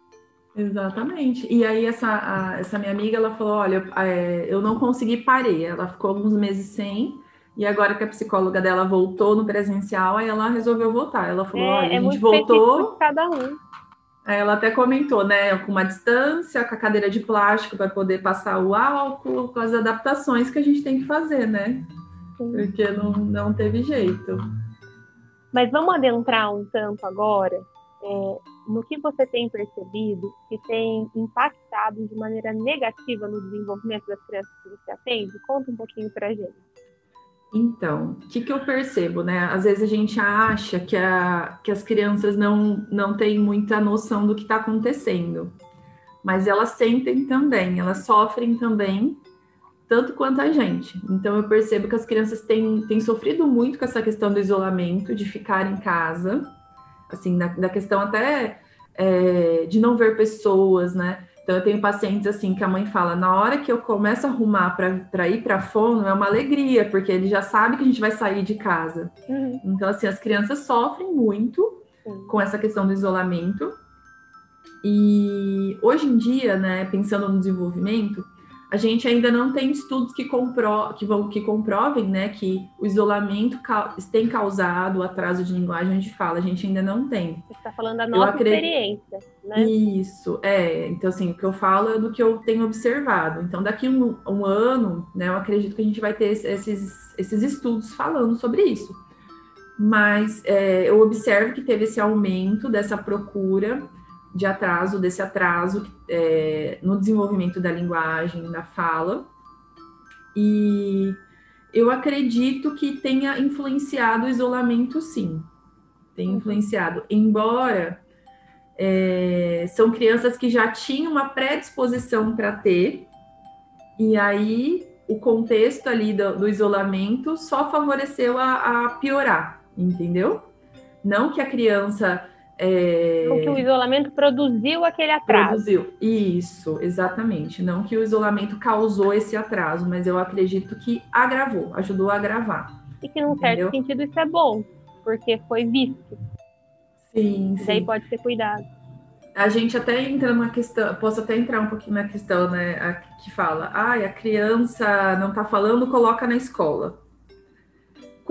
Exatamente. E aí essa, a, essa minha amiga, ela falou, olha, é, eu não consegui parei. Ela ficou alguns meses sem, e agora que a psicóloga dela voltou no presencial, aí ela resolveu voltar. Ela falou, é, olha, a é gente voltou. Cada um. Ela até comentou, né, com uma distância, com a cadeira de plástico para poder passar o álcool, com as adaptações que a gente tem que fazer, né? Sim. Porque não, não teve jeito. Mas vamos adentrar um tanto agora é, no que você tem percebido que tem impactado de maneira negativa no desenvolvimento das crianças que você atende? Conta um pouquinho para a gente. Então, o que, que eu percebo, né? Às vezes a gente acha que, a, que as crianças não, não têm muita noção do que está acontecendo, mas elas sentem também, elas sofrem também, tanto quanto a gente. Então, eu percebo que as crianças têm, têm sofrido muito com essa questão do isolamento, de ficar em casa, assim, da, da questão até é, de não ver pessoas, né? Então, eu tenho pacientes assim que a mãe fala: na hora que eu começo a arrumar para ir para fono, é uma alegria, porque ele já sabe que a gente vai sair de casa. Uhum. Então, assim, as crianças sofrem muito uhum. com essa questão do isolamento. E hoje em dia, né, pensando no desenvolvimento, a gente ainda não tem estudos que, compro, que, vão, que comprovem né, que o isolamento tem causado atraso de linguagem, gente fala, a gente ainda não tem. Você está falando da nossa acredito... experiência, né? Isso, é. Então, assim, o que eu falo é do que eu tenho observado. Então, daqui um, um ano, né, eu acredito que a gente vai ter esses, esses estudos falando sobre isso. Mas é, eu observo que teve esse aumento dessa procura de atraso, desse atraso é, no desenvolvimento da linguagem, da fala. E eu acredito que tenha influenciado o isolamento, sim. Tem uhum. influenciado. Embora é, são crianças que já tinham uma predisposição para ter, e aí o contexto ali do, do isolamento só favoreceu a, a piorar, entendeu? Não que a criança é... que o isolamento produziu aquele atraso. Produziu, isso, exatamente. Não que o isolamento causou esse atraso, mas eu acredito que agravou, ajudou a agravar. E que, num entendeu? certo sentido, isso é bom, porque foi visto. Sim, sim. Daí pode ser cuidado. A gente até entra na questão, posso até entrar um pouquinho na questão, né, que fala, ah, a criança não tá falando, coloca na escola.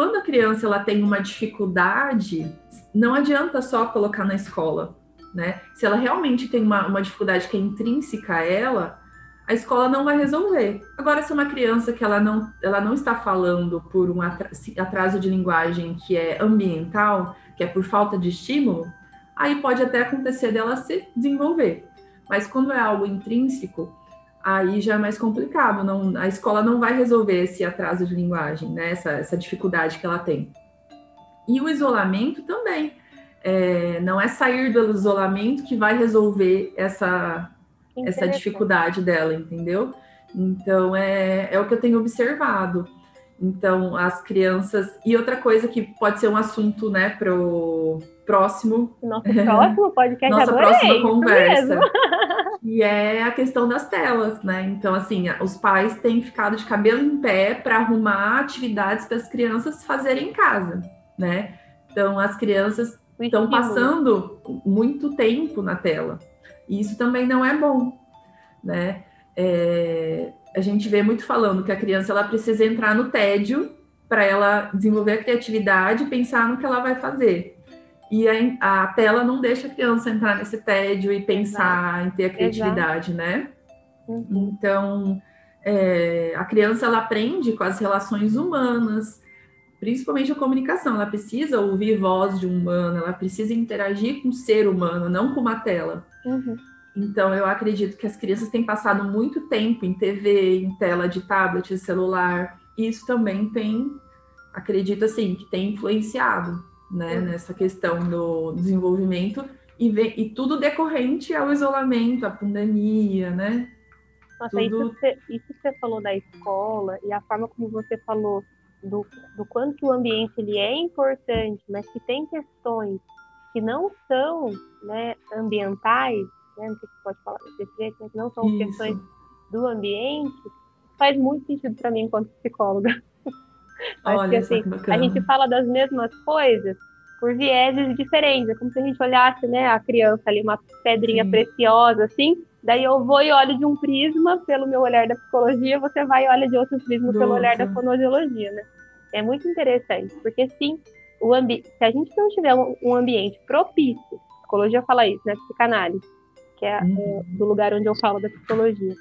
Quando a criança ela tem uma dificuldade, não adianta só colocar na escola, né? Se ela realmente tem uma, uma dificuldade que é intrínseca a ela, a escola não vai resolver. Agora, se é uma criança que ela não, ela não está falando por um atraso de linguagem que é ambiental, que é por falta de estímulo, aí pode até acontecer dela se desenvolver. Mas quando é algo intrínseco, aí já é mais complicado. Não, a escola não vai resolver esse atraso de linguagem, né? essa, essa dificuldade que ela tem. E o isolamento também. É, não é sair do isolamento que vai resolver essa, essa dificuldade dela, entendeu? Então, é, é o que eu tenho observado. Então, as crianças. E outra coisa que pode ser um assunto, né, para o próximo. Nosso próximo podcast Nossa adorei, próxima conversa. <laughs> e é a questão das telas, né? Então, assim, os pais têm ficado de cabelo em pé para arrumar atividades para as crianças fazerem em casa né? Então, as crianças estão passando muito tempo na tela. E isso também não é bom, né? É, a gente vê muito falando que a criança ela precisa entrar no tédio para ela desenvolver a criatividade e pensar no que ela vai fazer. E a, a, tela não deixa a criança entrar nesse tédio e pensar Exato. em ter a criatividade, Exato. né? Uhum. Então, é, a criança ela aprende com as relações humanas, principalmente a comunicação. Ela precisa ouvir voz de um humano, ela precisa interagir com um ser humano, não com uma tela. Uhum. Então, eu acredito que as crianças têm passado muito tempo em TV, em tela de tablet, de celular. E isso também tem, acredito assim, que tem influenciado né, uhum. nessa questão do desenvolvimento e, vem, e tudo decorrente ao isolamento, à pandemia, né? Nossa, tudo... isso, que você, isso que você falou da escola e a forma como você falou do, do quanto o ambiente ele é importante, mas que tem questões que não são né, ambientais, né, não sei se pode falar desse jeito, mas não são Isso. questões do ambiente, faz muito sentido para mim enquanto psicóloga. Olha, que, assim, a gente fala das mesmas coisas por vieses diferentes. É como se a gente olhasse né, a criança ali, uma pedrinha Sim. preciosa, assim, daí eu vou e olho de um prisma pelo meu olhar da psicologia, você vai e olha de outro prisma pelo olhar da fonoaudiologia, né? É muito interessante, porque sim, o ambi se a gente não tiver um, um ambiente propício, a psicologia fala isso, né? Psicanálise, que é, uhum. é do lugar onde eu falo da psicologia.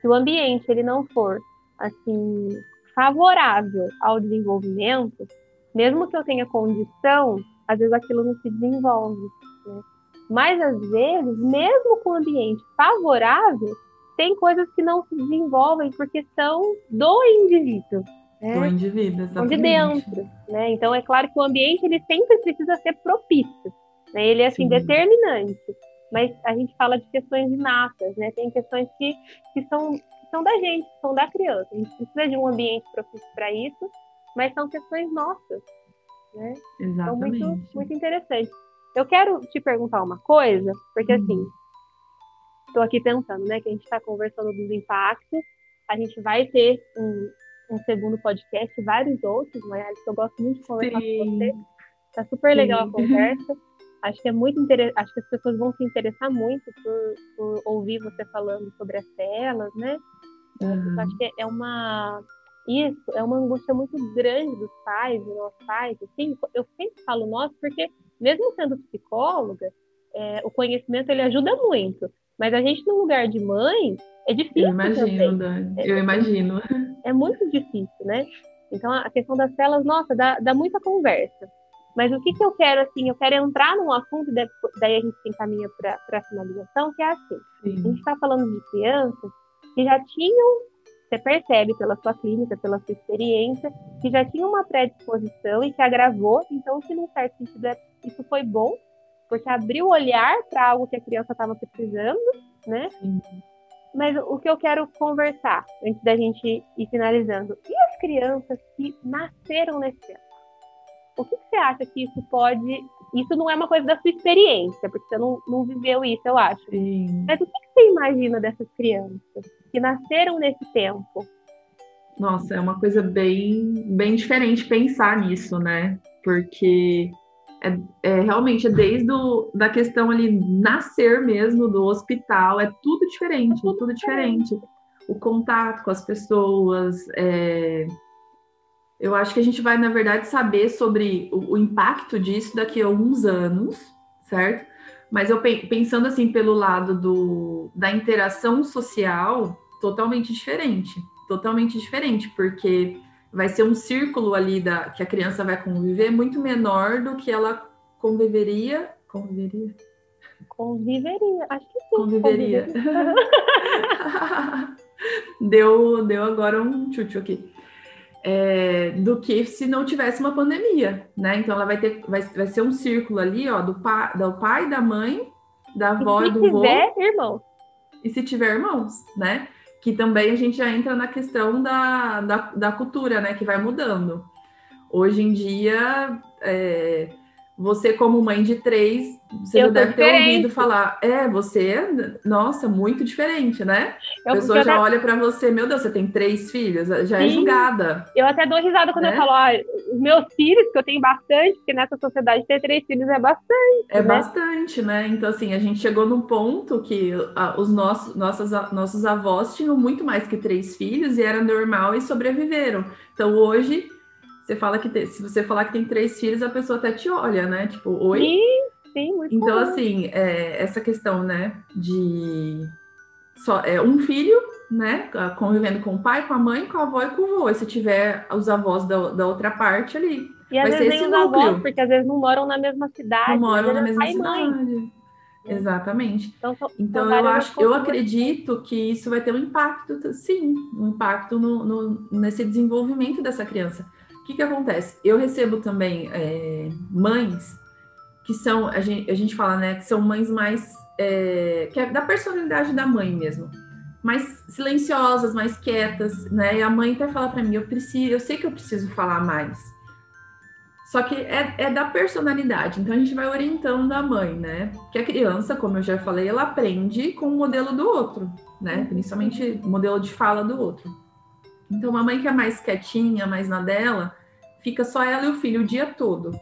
Se o ambiente ele não for assim favorável ao desenvolvimento, mesmo que eu tenha condição, às vezes aquilo não se desenvolve. Né? Mas às vezes, mesmo com o ambiente favorável, tem coisas que não se desenvolvem porque são do indivíduo. Né? Do indivíduo, exatamente. De dentro. Né? Então é claro que o ambiente ele sempre precisa ser propício. Né? Ele é assim, Sim. determinante. Mas a gente fala de questões inatas, né? Tem questões que, que, são, são da gente, são da criança. A gente precisa de um ambiente propício para isso, mas são questões nossas. Né? Exatamente. Então, muito, muito interessante. Eu quero te perguntar uma coisa, porque hum. assim, estou aqui pensando, né, que a gente está conversando dos impactos, a gente vai ter um, um segundo podcast, vários outros, mas eu gosto muito de conversar Sim. com você. Tá super legal Sim. a conversa. Acho que é muito interessante, acho que as pessoas vão se interessar muito por, por ouvir você falando sobre as telas, né? Uhum. Acho que é uma isso é uma angústia muito grande dos pais, dos nossos pais, assim, eu sempre falo nós porque mesmo sendo psicóloga, é, o conhecimento ele ajuda muito, mas a gente no lugar de mãe é difícil Eu imagino, Dani, é, eu imagino. É muito difícil, né? Então a questão das telas, nossa, dá, dá muita conversa. Mas o que, que eu quero, assim, eu quero entrar num assunto, daí a gente se encaminha para a finalização, que é assim, Sim. a gente está falando de crianças que já tinham, você percebe pela sua clínica, pela sua experiência, que já tinham uma predisposição e que agravou, então, se num certo sentido é, isso foi bom, porque abriu o olhar para algo que a criança estava precisando, né? Sim. Mas o que eu quero conversar, antes da gente ir finalizando, e as crianças que nasceram nesse tempo? O que, você acha que isso pode. Isso não é uma coisa da sua experiência, porque você não, não viveu isso, eu acho. Sim. Mas o que, que você imagina dessas crianças que nasceram nesse tempo? Nossa, é uma coisa bem, bem diferente pensar nisso, né? Porque é, é, realmente é desde o, da questão ali nascer mesmo do hospital, é tudo diferente, é tudo, tudo diferente. diferente. O contato com as pessoas, é, eu acho que a gente vai, na verdade, saber sobre o, o impacto disso daqui a alguns anos, certo? Mas eu pensando assim pelo lado do, da interação social, totalmente diferente. Totalmente diferente, porque vai ser um círculo ali da, que a criança vai conviver muito menor do que ela conviveria. Conviveria? Conviveria, acho que sim. Conviveria. conviveria. <laughs> deu, deu agora um tchutchu aqui é, do que se não tivesse uma pandemia, né? Então ela vai ter, vai, vai ser um círculo ali, ó, do, pa, do pai, da mãe, da avó e, e do vô. E se tiver irmãos. E se tiver irmãos, né? Que também a gente já entra na questão da, da, da cultura, né? Que vai mudando. Hoje em dia, é, você como mãe de três, você já deve diferente. ter ouvido falar, é, você, nossa, muito diferente, né? Eu, a pessoa já até... olha para você, meu Deus, você tem três filhos, já é Sim. é julgada. Eu até dou risada quando né? eu falo, ah, os meus filhos, que eu tenho bastante, porque nessa sociedade ter três filhos é bastante. É né? bastante, né? Então, assim, a gente chegou num ponto que os nossos, nossos, nossos avós tinham muito mais que três filhos e era normal e sobreviveram. Então, hoje você fala que tem, se você falar que tem três filhos, a pessoa até te olha, né? Tipo, oi. Sim, sim, muito Então, bom. assim, é, essa questão, né, de só é um filho, né, convivendo com o pai, com a mãe, com a avó e com o vô. E se tiver os avós da, da outra parte ali, e às vezes nem os avós, porque às vezes não moram na mesma cidade. Não moram na mesma cidade. Exatamente. Então, são, então são eu acho, eu acredito que isso vai ter um impacto, sim, um impacto no, no, nesse desenvolvimento dessa criança que, que acontece? Eu recebo também é, mães que são, a gente, a gente fala, né, que são mães mais, é, que é da personalidade da mãe mesmo, mais silenciosas, mais quietas, né? E a mãe até fala para mim, eu preciso, eu sei que eu preciso falar mais. Só que é, é, da personalidade, então a gente vai orientando a mãe, né? Que a criança, como eu já falei, ela aprende com o modelo do outro, né? Principalmente o modelo de fala do outro. Então, uma mãe que é mais quietinha, mais na dela, fica só ela e o filho o dia todo.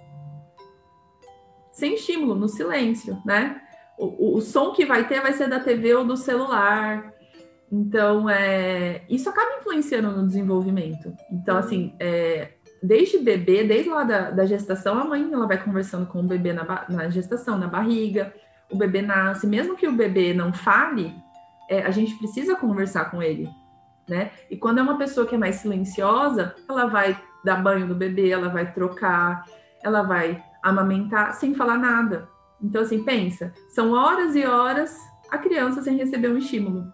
Sem estímulo, no silêncio, né? O, o, o som que vai ter vai ser da TV ou do celular. Então, é, isso acaba influenciando no desenvolvimento. Então, assim, é, desde bebê, desde lá da, da, gestação, a mãe ela vai conversando com o bebê na, na, gestação, na barriga. O bebê nasce, mesmo que o bebê não fale, é, a gente precisa conversar com ele né? E quando é uma pessoa que é mais silenciosa, ela vai dar banho no bebê, ela vai trocar, ela vai amamentar sem falar nada, Então, assim, pensa, são horas e horas a criança sem receber um estímulo,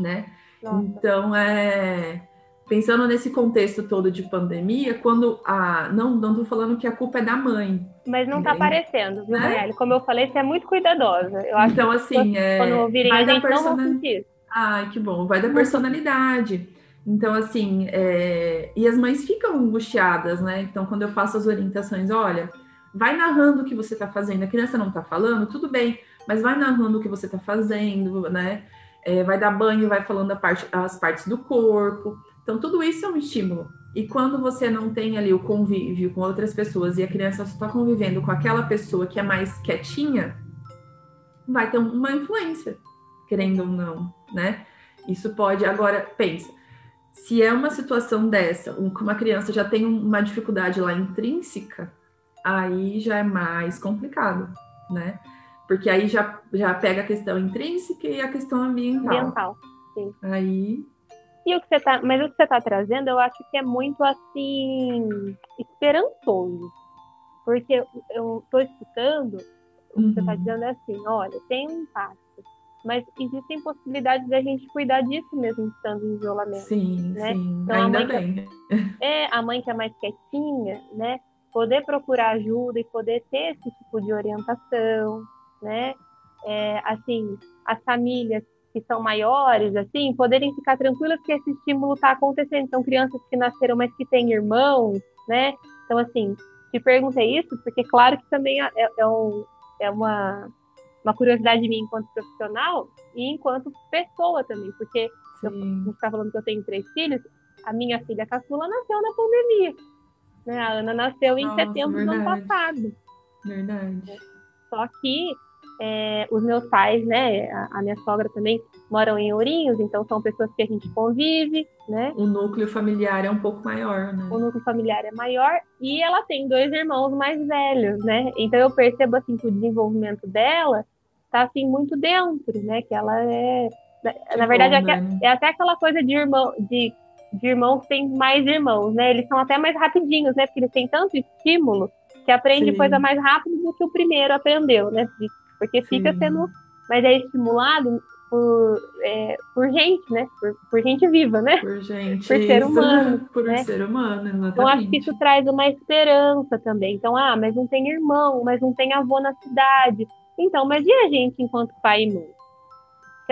né? Nossa. Então, é pensando nesse contexto todo de pandemia, quando a. Não, não tô falando que a culpa é da mãe. Mas não tá aparecendo, viu, né? Como eu falei, você é muito cuidadosa. Eu acho então, assim, que é, quando ouvirem a gente personal... não vão sentir. Ai, que bom. Vai da personalidade. Então, assim, é... e as mães ficam angustiadas, né? Então, quando eu faço as orientações, olha, vai narrando o que você está fazendo. A criança não está falando, tudo bem, mas vai narrando o que você está fazendo, né? É, vai dar banho, vai falando parte, as partes do corpo. Então, tudo isso é um estímulo. E quando você não tem ali o convívio com outras pessoas e a criança só está convivendo com aquela pessoa que é mais quietinha, vai ter uma influência, querendo ou não, né? Isso pode. Agora, pensa, se é uma situação dessa, uma criança já tem uma dificuldade lá intrínseca, aí já é mais complicado, né? Porque aí já, já pega a questão intrínseca e a questão ambiental. Ambiental, sim. Aí e o que você tá, mas o que você está trazendo, eu acho que é muito assim esperançoso, porque eu estou escutando o que você está uhum. dizendo é assim, olha, tem um impacto, mas existem possibilidades da gente cuidar disso mesmo estando em isolamento. Sim, né? sim, então, ainda bem. Que, <laughs> é a mãe que é mais quietinha, né? Poder procurar ajuda e poder ter esse tipo de orientação, né? É, assim, as famílias que são maiores, assim, poderem ficar tranquilas que esse estímulo está acontecendo. São crianças que nasceram, mas que têm irmãos, né? Então, assim, te perguntei isso, porque claro que também é, é, um, é uma, uma curiosidade minha enquanto profissional e enquanto pessoa também, porque eu, a gente está falando que eu tenho três filhos, a minha filha caçula nasceu na pandemia. Né? A Ana nasceu em Nossa, setembro verdade. do ano passado. Verdade. Só que é, os meus pais, né, a, a, minha sogra também moram em Ourinhos, então são pessoas que a gente convive, né? O núcleo familiar é um pouco maior, né? O núcleo familiar é maior e ela tem dois irmãos mais velhos, né? Então eu percebo assim que o desenvolvimento dela tá assim muito dentro, né? Que ela é, que na verdade bom, é, né? é, até aquela coisa de irmão, de de irmãos que tem mais irmãos, né? Eles são até mais rapidinhos, né? Porque eles têm tanto estímulo que aprende Sim. coisa mais rápido do que o primeiro aprendeu, né? Porque fica Sim. sendo. Mas é estimulado por, é, por gente, né? Por, por, gente viva, né? Por gente. Por ser humano. <laughs> Por né? ser humano, exatamente. Então acho que isso traz uma esperança também. Então, ah, mas não tem irmão, mas não tem avô na cidade. Então, mas e a gente enquanto pai e mãe?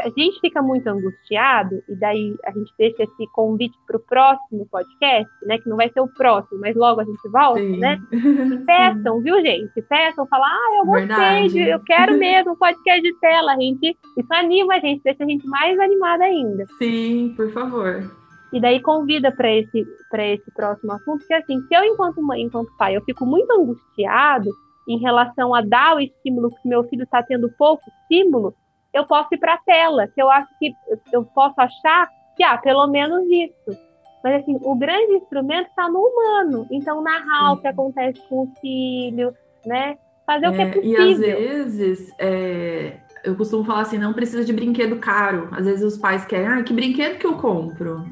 a gente fica muito angustiado, e daí a gente deixa esse convite para o próximo podcast, né? Que não vai ser o próximo, mas logo a gente volta, Sim. né? <laughs> E peçam, viu, gente? Peçam, falar, ah, eu gostei, de, eu quero <laughs> mesmo um podcast de tela. A gente, isso anima a gente, deixa a gente mais animada ainda. Sim, por favor. E daí convida para esse, esse próximo assunto, porque assim, se eu, enquanto mãe, enquanto pai, eu fico muito angustiado em relação a dar o estímulo que meu filho está tendo pouco estímulo, eu posso ir para a tela, que eu acho que eu posso achar que, ah, pelo menos isso. Mas, assim, o grande instrumento está no humano. Então, narrar o que acontece com o filho, né? Fazer é, o que é possível. E, às vezes, é, eu costumo falar assim, não precisa de brinquedo caro. Às vezes os pais querem, ah, que brinquedo que eu compro?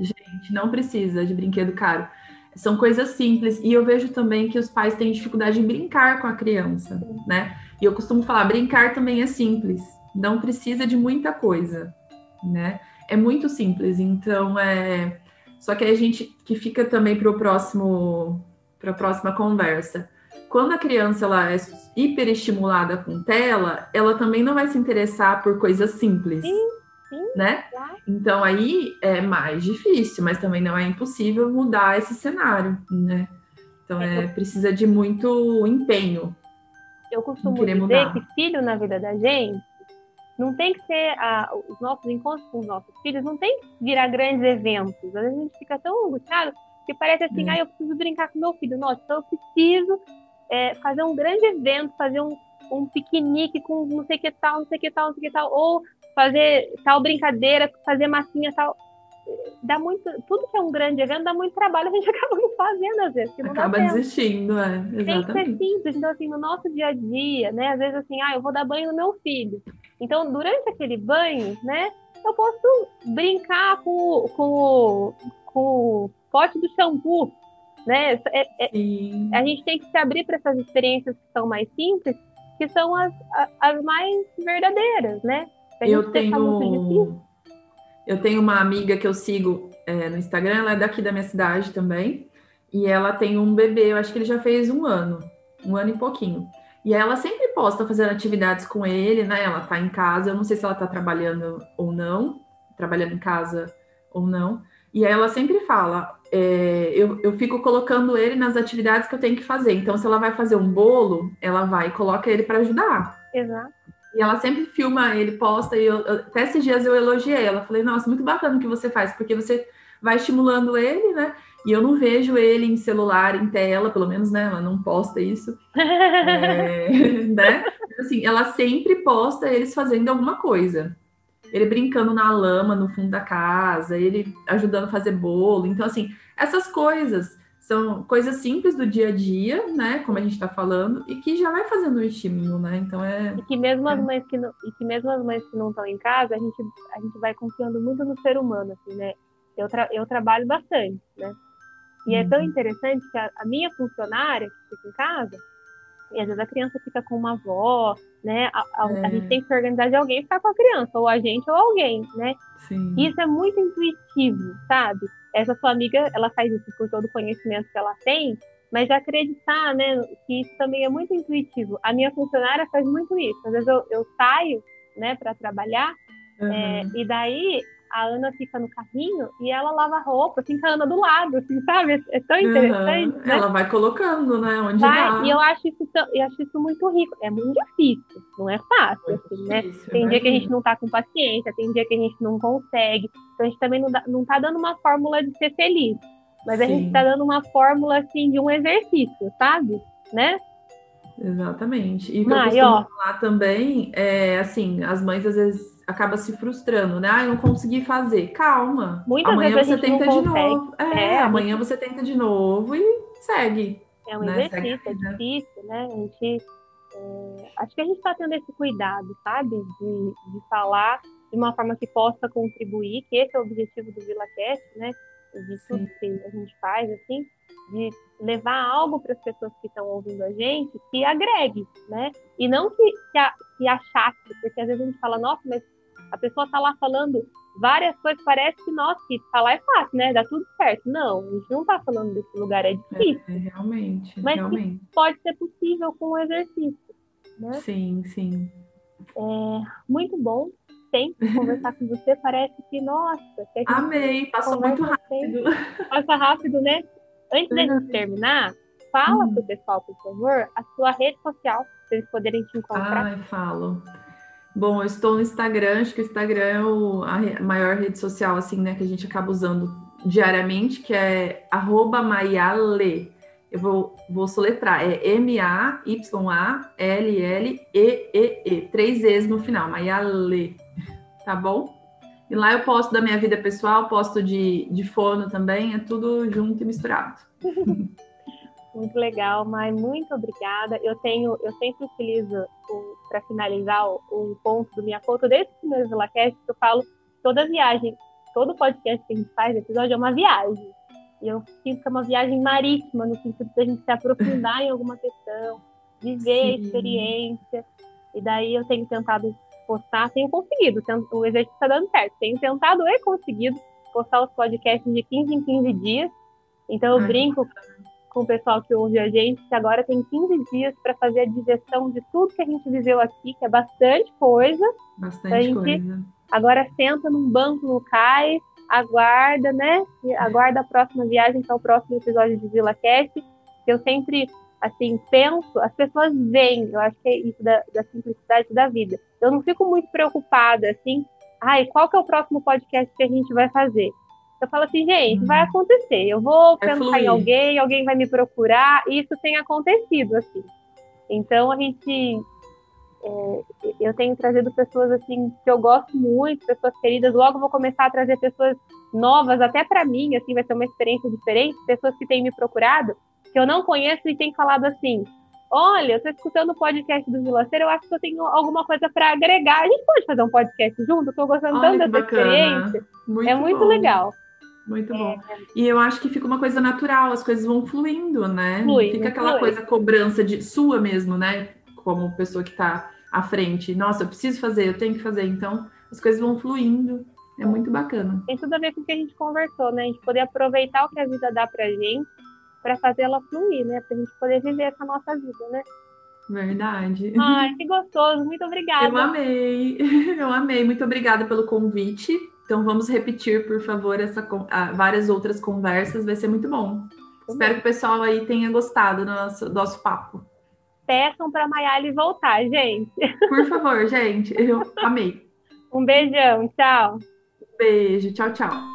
Gente, não precisa de brinquedo caro. São coisas simples. E eu vejo também que os pais têm dificuldade em brincar com a criança, né? E eu costumo falar, brincar também é simples não precisa de muita coisa, né? É muito simples, então é. Só que a gente que fica também para o próximo, para a próxima conversa. Quando a criança ela é hiperestimulada com tela, ela também não vai se interessar por coisas simples, sim, sim, né? Claro. Então aí é mais difícil, mas também não é impossível mudar esse cenário, né? Então é, é precisa de muito empenho. Eu costumo dizer mudar. que filho na vida da gente não tem que ser os nossos encontros com os nossos filhos, não tem que virar grandes eventos. Às vezes a gente fica tão angustiado que parece assim, é. ah, eu preciso brincar com meu filho. Nossa, então eu preciso é, fazer um grande evento, fazer um, um piquenique com não sei que tal, não sei que tal, não sei que tal, ou fazer tal brincadeira, fazer massinha tal. Dá muito, tudo que é um grande evento dá muito trabalho, a gente <laughs> acaba não fazendo às vezes. acaba desistindo, é. Exatamente. Tem que ser simples, então assim, no nosso dia a dia, né? Às vezes assim, ah, eu vou dar banho no meu filho. Então, durante aquele banho, né, eu posso brincar com, com, com o pote do shampoo, né? É, é, a gente tem que se abrir para essas experiências que são mais simples, que que são as, as mais verdadeiras, né? Eu tenho, eu tenho uma amiga que eu sigo é, no Instagram, ela é daqui da minha cidade também, e ela tem um bebê, eu acho que ele já fez um ano, um ano e pouquinho. E ela sempre posta fazendo atividades com ele, né? Ela tá em casa, eu não sei se ela tá trabalhando ou não, trabalhando em casa ou não. E aí ela sempre fala: é, eu, eu fico colocando ele nas atividades que eu tenho que fazer. Então, se ela vai fazer um bolo, ela vai e coloca ele para ajudar. Exato. E ela sempre filma ele, posta, e eu, até esses dias eu elogiei ela. Falei, nossa, muito bacana o que você faz, porque você vai estimulando ele, né? E eu não vejo ele em celular, em tela, pelo menos, né? Ela não posta isso. <laughs> é, <laughs> né? Assim, ela sempre posta eles fazendo alguma coisa ele brincando na lama no fundo da casa, ele ajudando a fazer bolo. Então, assim, essas coisas são coisas simples do dia a dia, né? Como a gente está falando, e que já vai fazendo um estímulo, né? Então é. E que mesmo as é. mães que não, e que mesmo as mães que não estão em casa, a gente, a gente vai confiando muito no ser humano, assim, né? Eu, tra eu trabalho bastante, né? E uhum. é tão uhum. interessante que a, a minha funcionária que fica em casa, e às vezes a criança fica com uma avó, né? A, a, é. a, gente tem que se organizar de alguém ficar com a criança, ou a gente ou alguém, né? Sim. Isso é muito intuitivo, sabe? Essa sua amiga, ela faz isso por todo o conhecimento que ela tem, mas acreditar, né, que isso também é muito intuitivo. A minha funcionária faz muito isso. Às vezes eu, eu saio, né, para trabalhar, uhum. é, e daí a Ana fica no carrinho e ela lava a roupa, fica a Ana do lado, assim, sabe? É tão interessante. Uhum. Né? Ela vai colocando, né? Onde vai. E eu acho isso, eu acho isso muito rico. É muito difícil, não é fácil, assim, né? Tem dia que a gente não tá com paciência, tem dia que a gente não consegue. Então a gente também não, dá, não tá dando uma fórmula de ser feliz. Mas Sim. a gente tá dando uma fórmula, assim, de um exercício, sabe? Né? Exatamente. E o que eu costumo ó, falar também é, assim, as mães às vezes acaba se frustrando, né? Ah, eu não consegui fazer. Calma. Muitas amanhã vezes você tenta de novo. É, é amanhã gente... você tenta de novo e segue. É um né? exercício, segue, é difícil, né? A gente, é... acho que a gente está tendo esse cuidado, sabe? De, de falar de uma forma que possa contribuir, que esse é o objetivo do VilaCast, né? De tudo que a gente faz, assim, de levar algo para as pessoas que estão ouvindo a gente que agregue, né? E não que, que, a, que achate, porque às vezes a gente fala, nossa, mas a pessoa está lá falando várias coisas, parece que, nossa, que falar é fácil, né? Dá tudo certo. Não, a gente não está falando desse lugar, é difícil. É, realmente, mas realmente. pode ser possível com o exercício, né? Sim, sim. É muito bom sempre conversar com você, parece que, nossa... Que Amei, passou muito rápido. Passa rápido, né? Antes da gente terminar, fala hum. pro pessoal, por favor, a sua rede social, para eles poderem te encontrar. Ai, falo. Bom, eu estou no Instagram, acho que o Instagram é o, a maior rede social, assim, né, que a gente acaba usando diariamente, que é arroba maiale. Eu vou, vou soletrar, é M-A-Y-A-L-L-E-E-E, três E's no final, maiale, <laughs> tá bom? E lá eu posto da minha vida pessoal, posto de, de fono também, é tudo junto e misturado. <laughs> Muito legal, Mai, muito obrigada. Eu tenho, eu sempre utilizo para finalizar o, o, ponto do minha conta desde o primeiro VilaCast, que eu falo toda viagem, todo podcast que a gente faz, episódio é uma viagem. E eu sinto que é uma viagem marítima, no sentido de a gente se aprofundar em alguma questão, viver Sim. a experiência. E daí eu tenho tentado postar, tenho conseguido, o exercício está dando certo. Tenho tentado e conseguido postar os podcasts de 15 em 15 dias. Então eu Ai, brinco com o pessoal que ouve a gente que agora tem 15 dias para fazer a digestão de tudo que a gente viveu aqui, que é bastante coisa. Bastante coisa. Agora senta num banco no cais, aguarda, né? Aguarda a próxima viagem, que é o próximo episódio de Vila Cast. Eu sempre assim, penso, as pessoas veem, eu acho que é isso da, da simplicidade da vida. Eu não fico muito preocupada, assim, ai, qual que é o próximo podcast que a gente vai fazer? Eu falo assim, gente, uhum. vai acontecer. Eu vou vai pensar fluir. em alguém, alguém vai me procurar, e isso tem acontecido, assim. Então a gente. É, eu tenho trazido pessoas assim que eu gosto muito, pessoas queridas. Logo vou começar a trazer pessoas novas, até para mim, assim, vai ser uma experiência diferente. Pessoas que têm me procurado que eu não conheço e tem falado assim: olha, eu estou escutando o podcast do Vilaceiro, eu acho que eu tenho alguma coisa para agregar. A gente pode fazer um podcast junto? Estou gostando tanto dessa experiência. Muito é muito bom. legal. Muito bom. É. E eu acho que fica uma coisa natural, as coisas vão fluindo, né? Flui, fica aquela flui. coisa cobrança de sua mesmo, né? como pessoa que está à frente. Nossa, eu preciso fazer, eu tenho que fazer. Então, as coisas vão fluindo. É muito bacana. Tem tudo a ver com o que a gente conversou, né? A gente poder aproveitar o que a vida dá pra gente para fazer ela fluir, né? Pra gente poder viver essa nossa vida, né? Verdade. Ai, que gostoso. Muito obrigada. Eu amei. <laughs> Eu amei. Muito obrigada pelo convite. Então vamos repetir, por favor, essa várias outras conversas. Vai ser muito bom. Espero que o pessoal aí tenha gostado do nosso, do nosso papo. Peçam para a Mayali voltar, gente. Por favor, gente. Eu amei. <laughs> Um beijão. Tchau. Beijo. Tchau, tchau.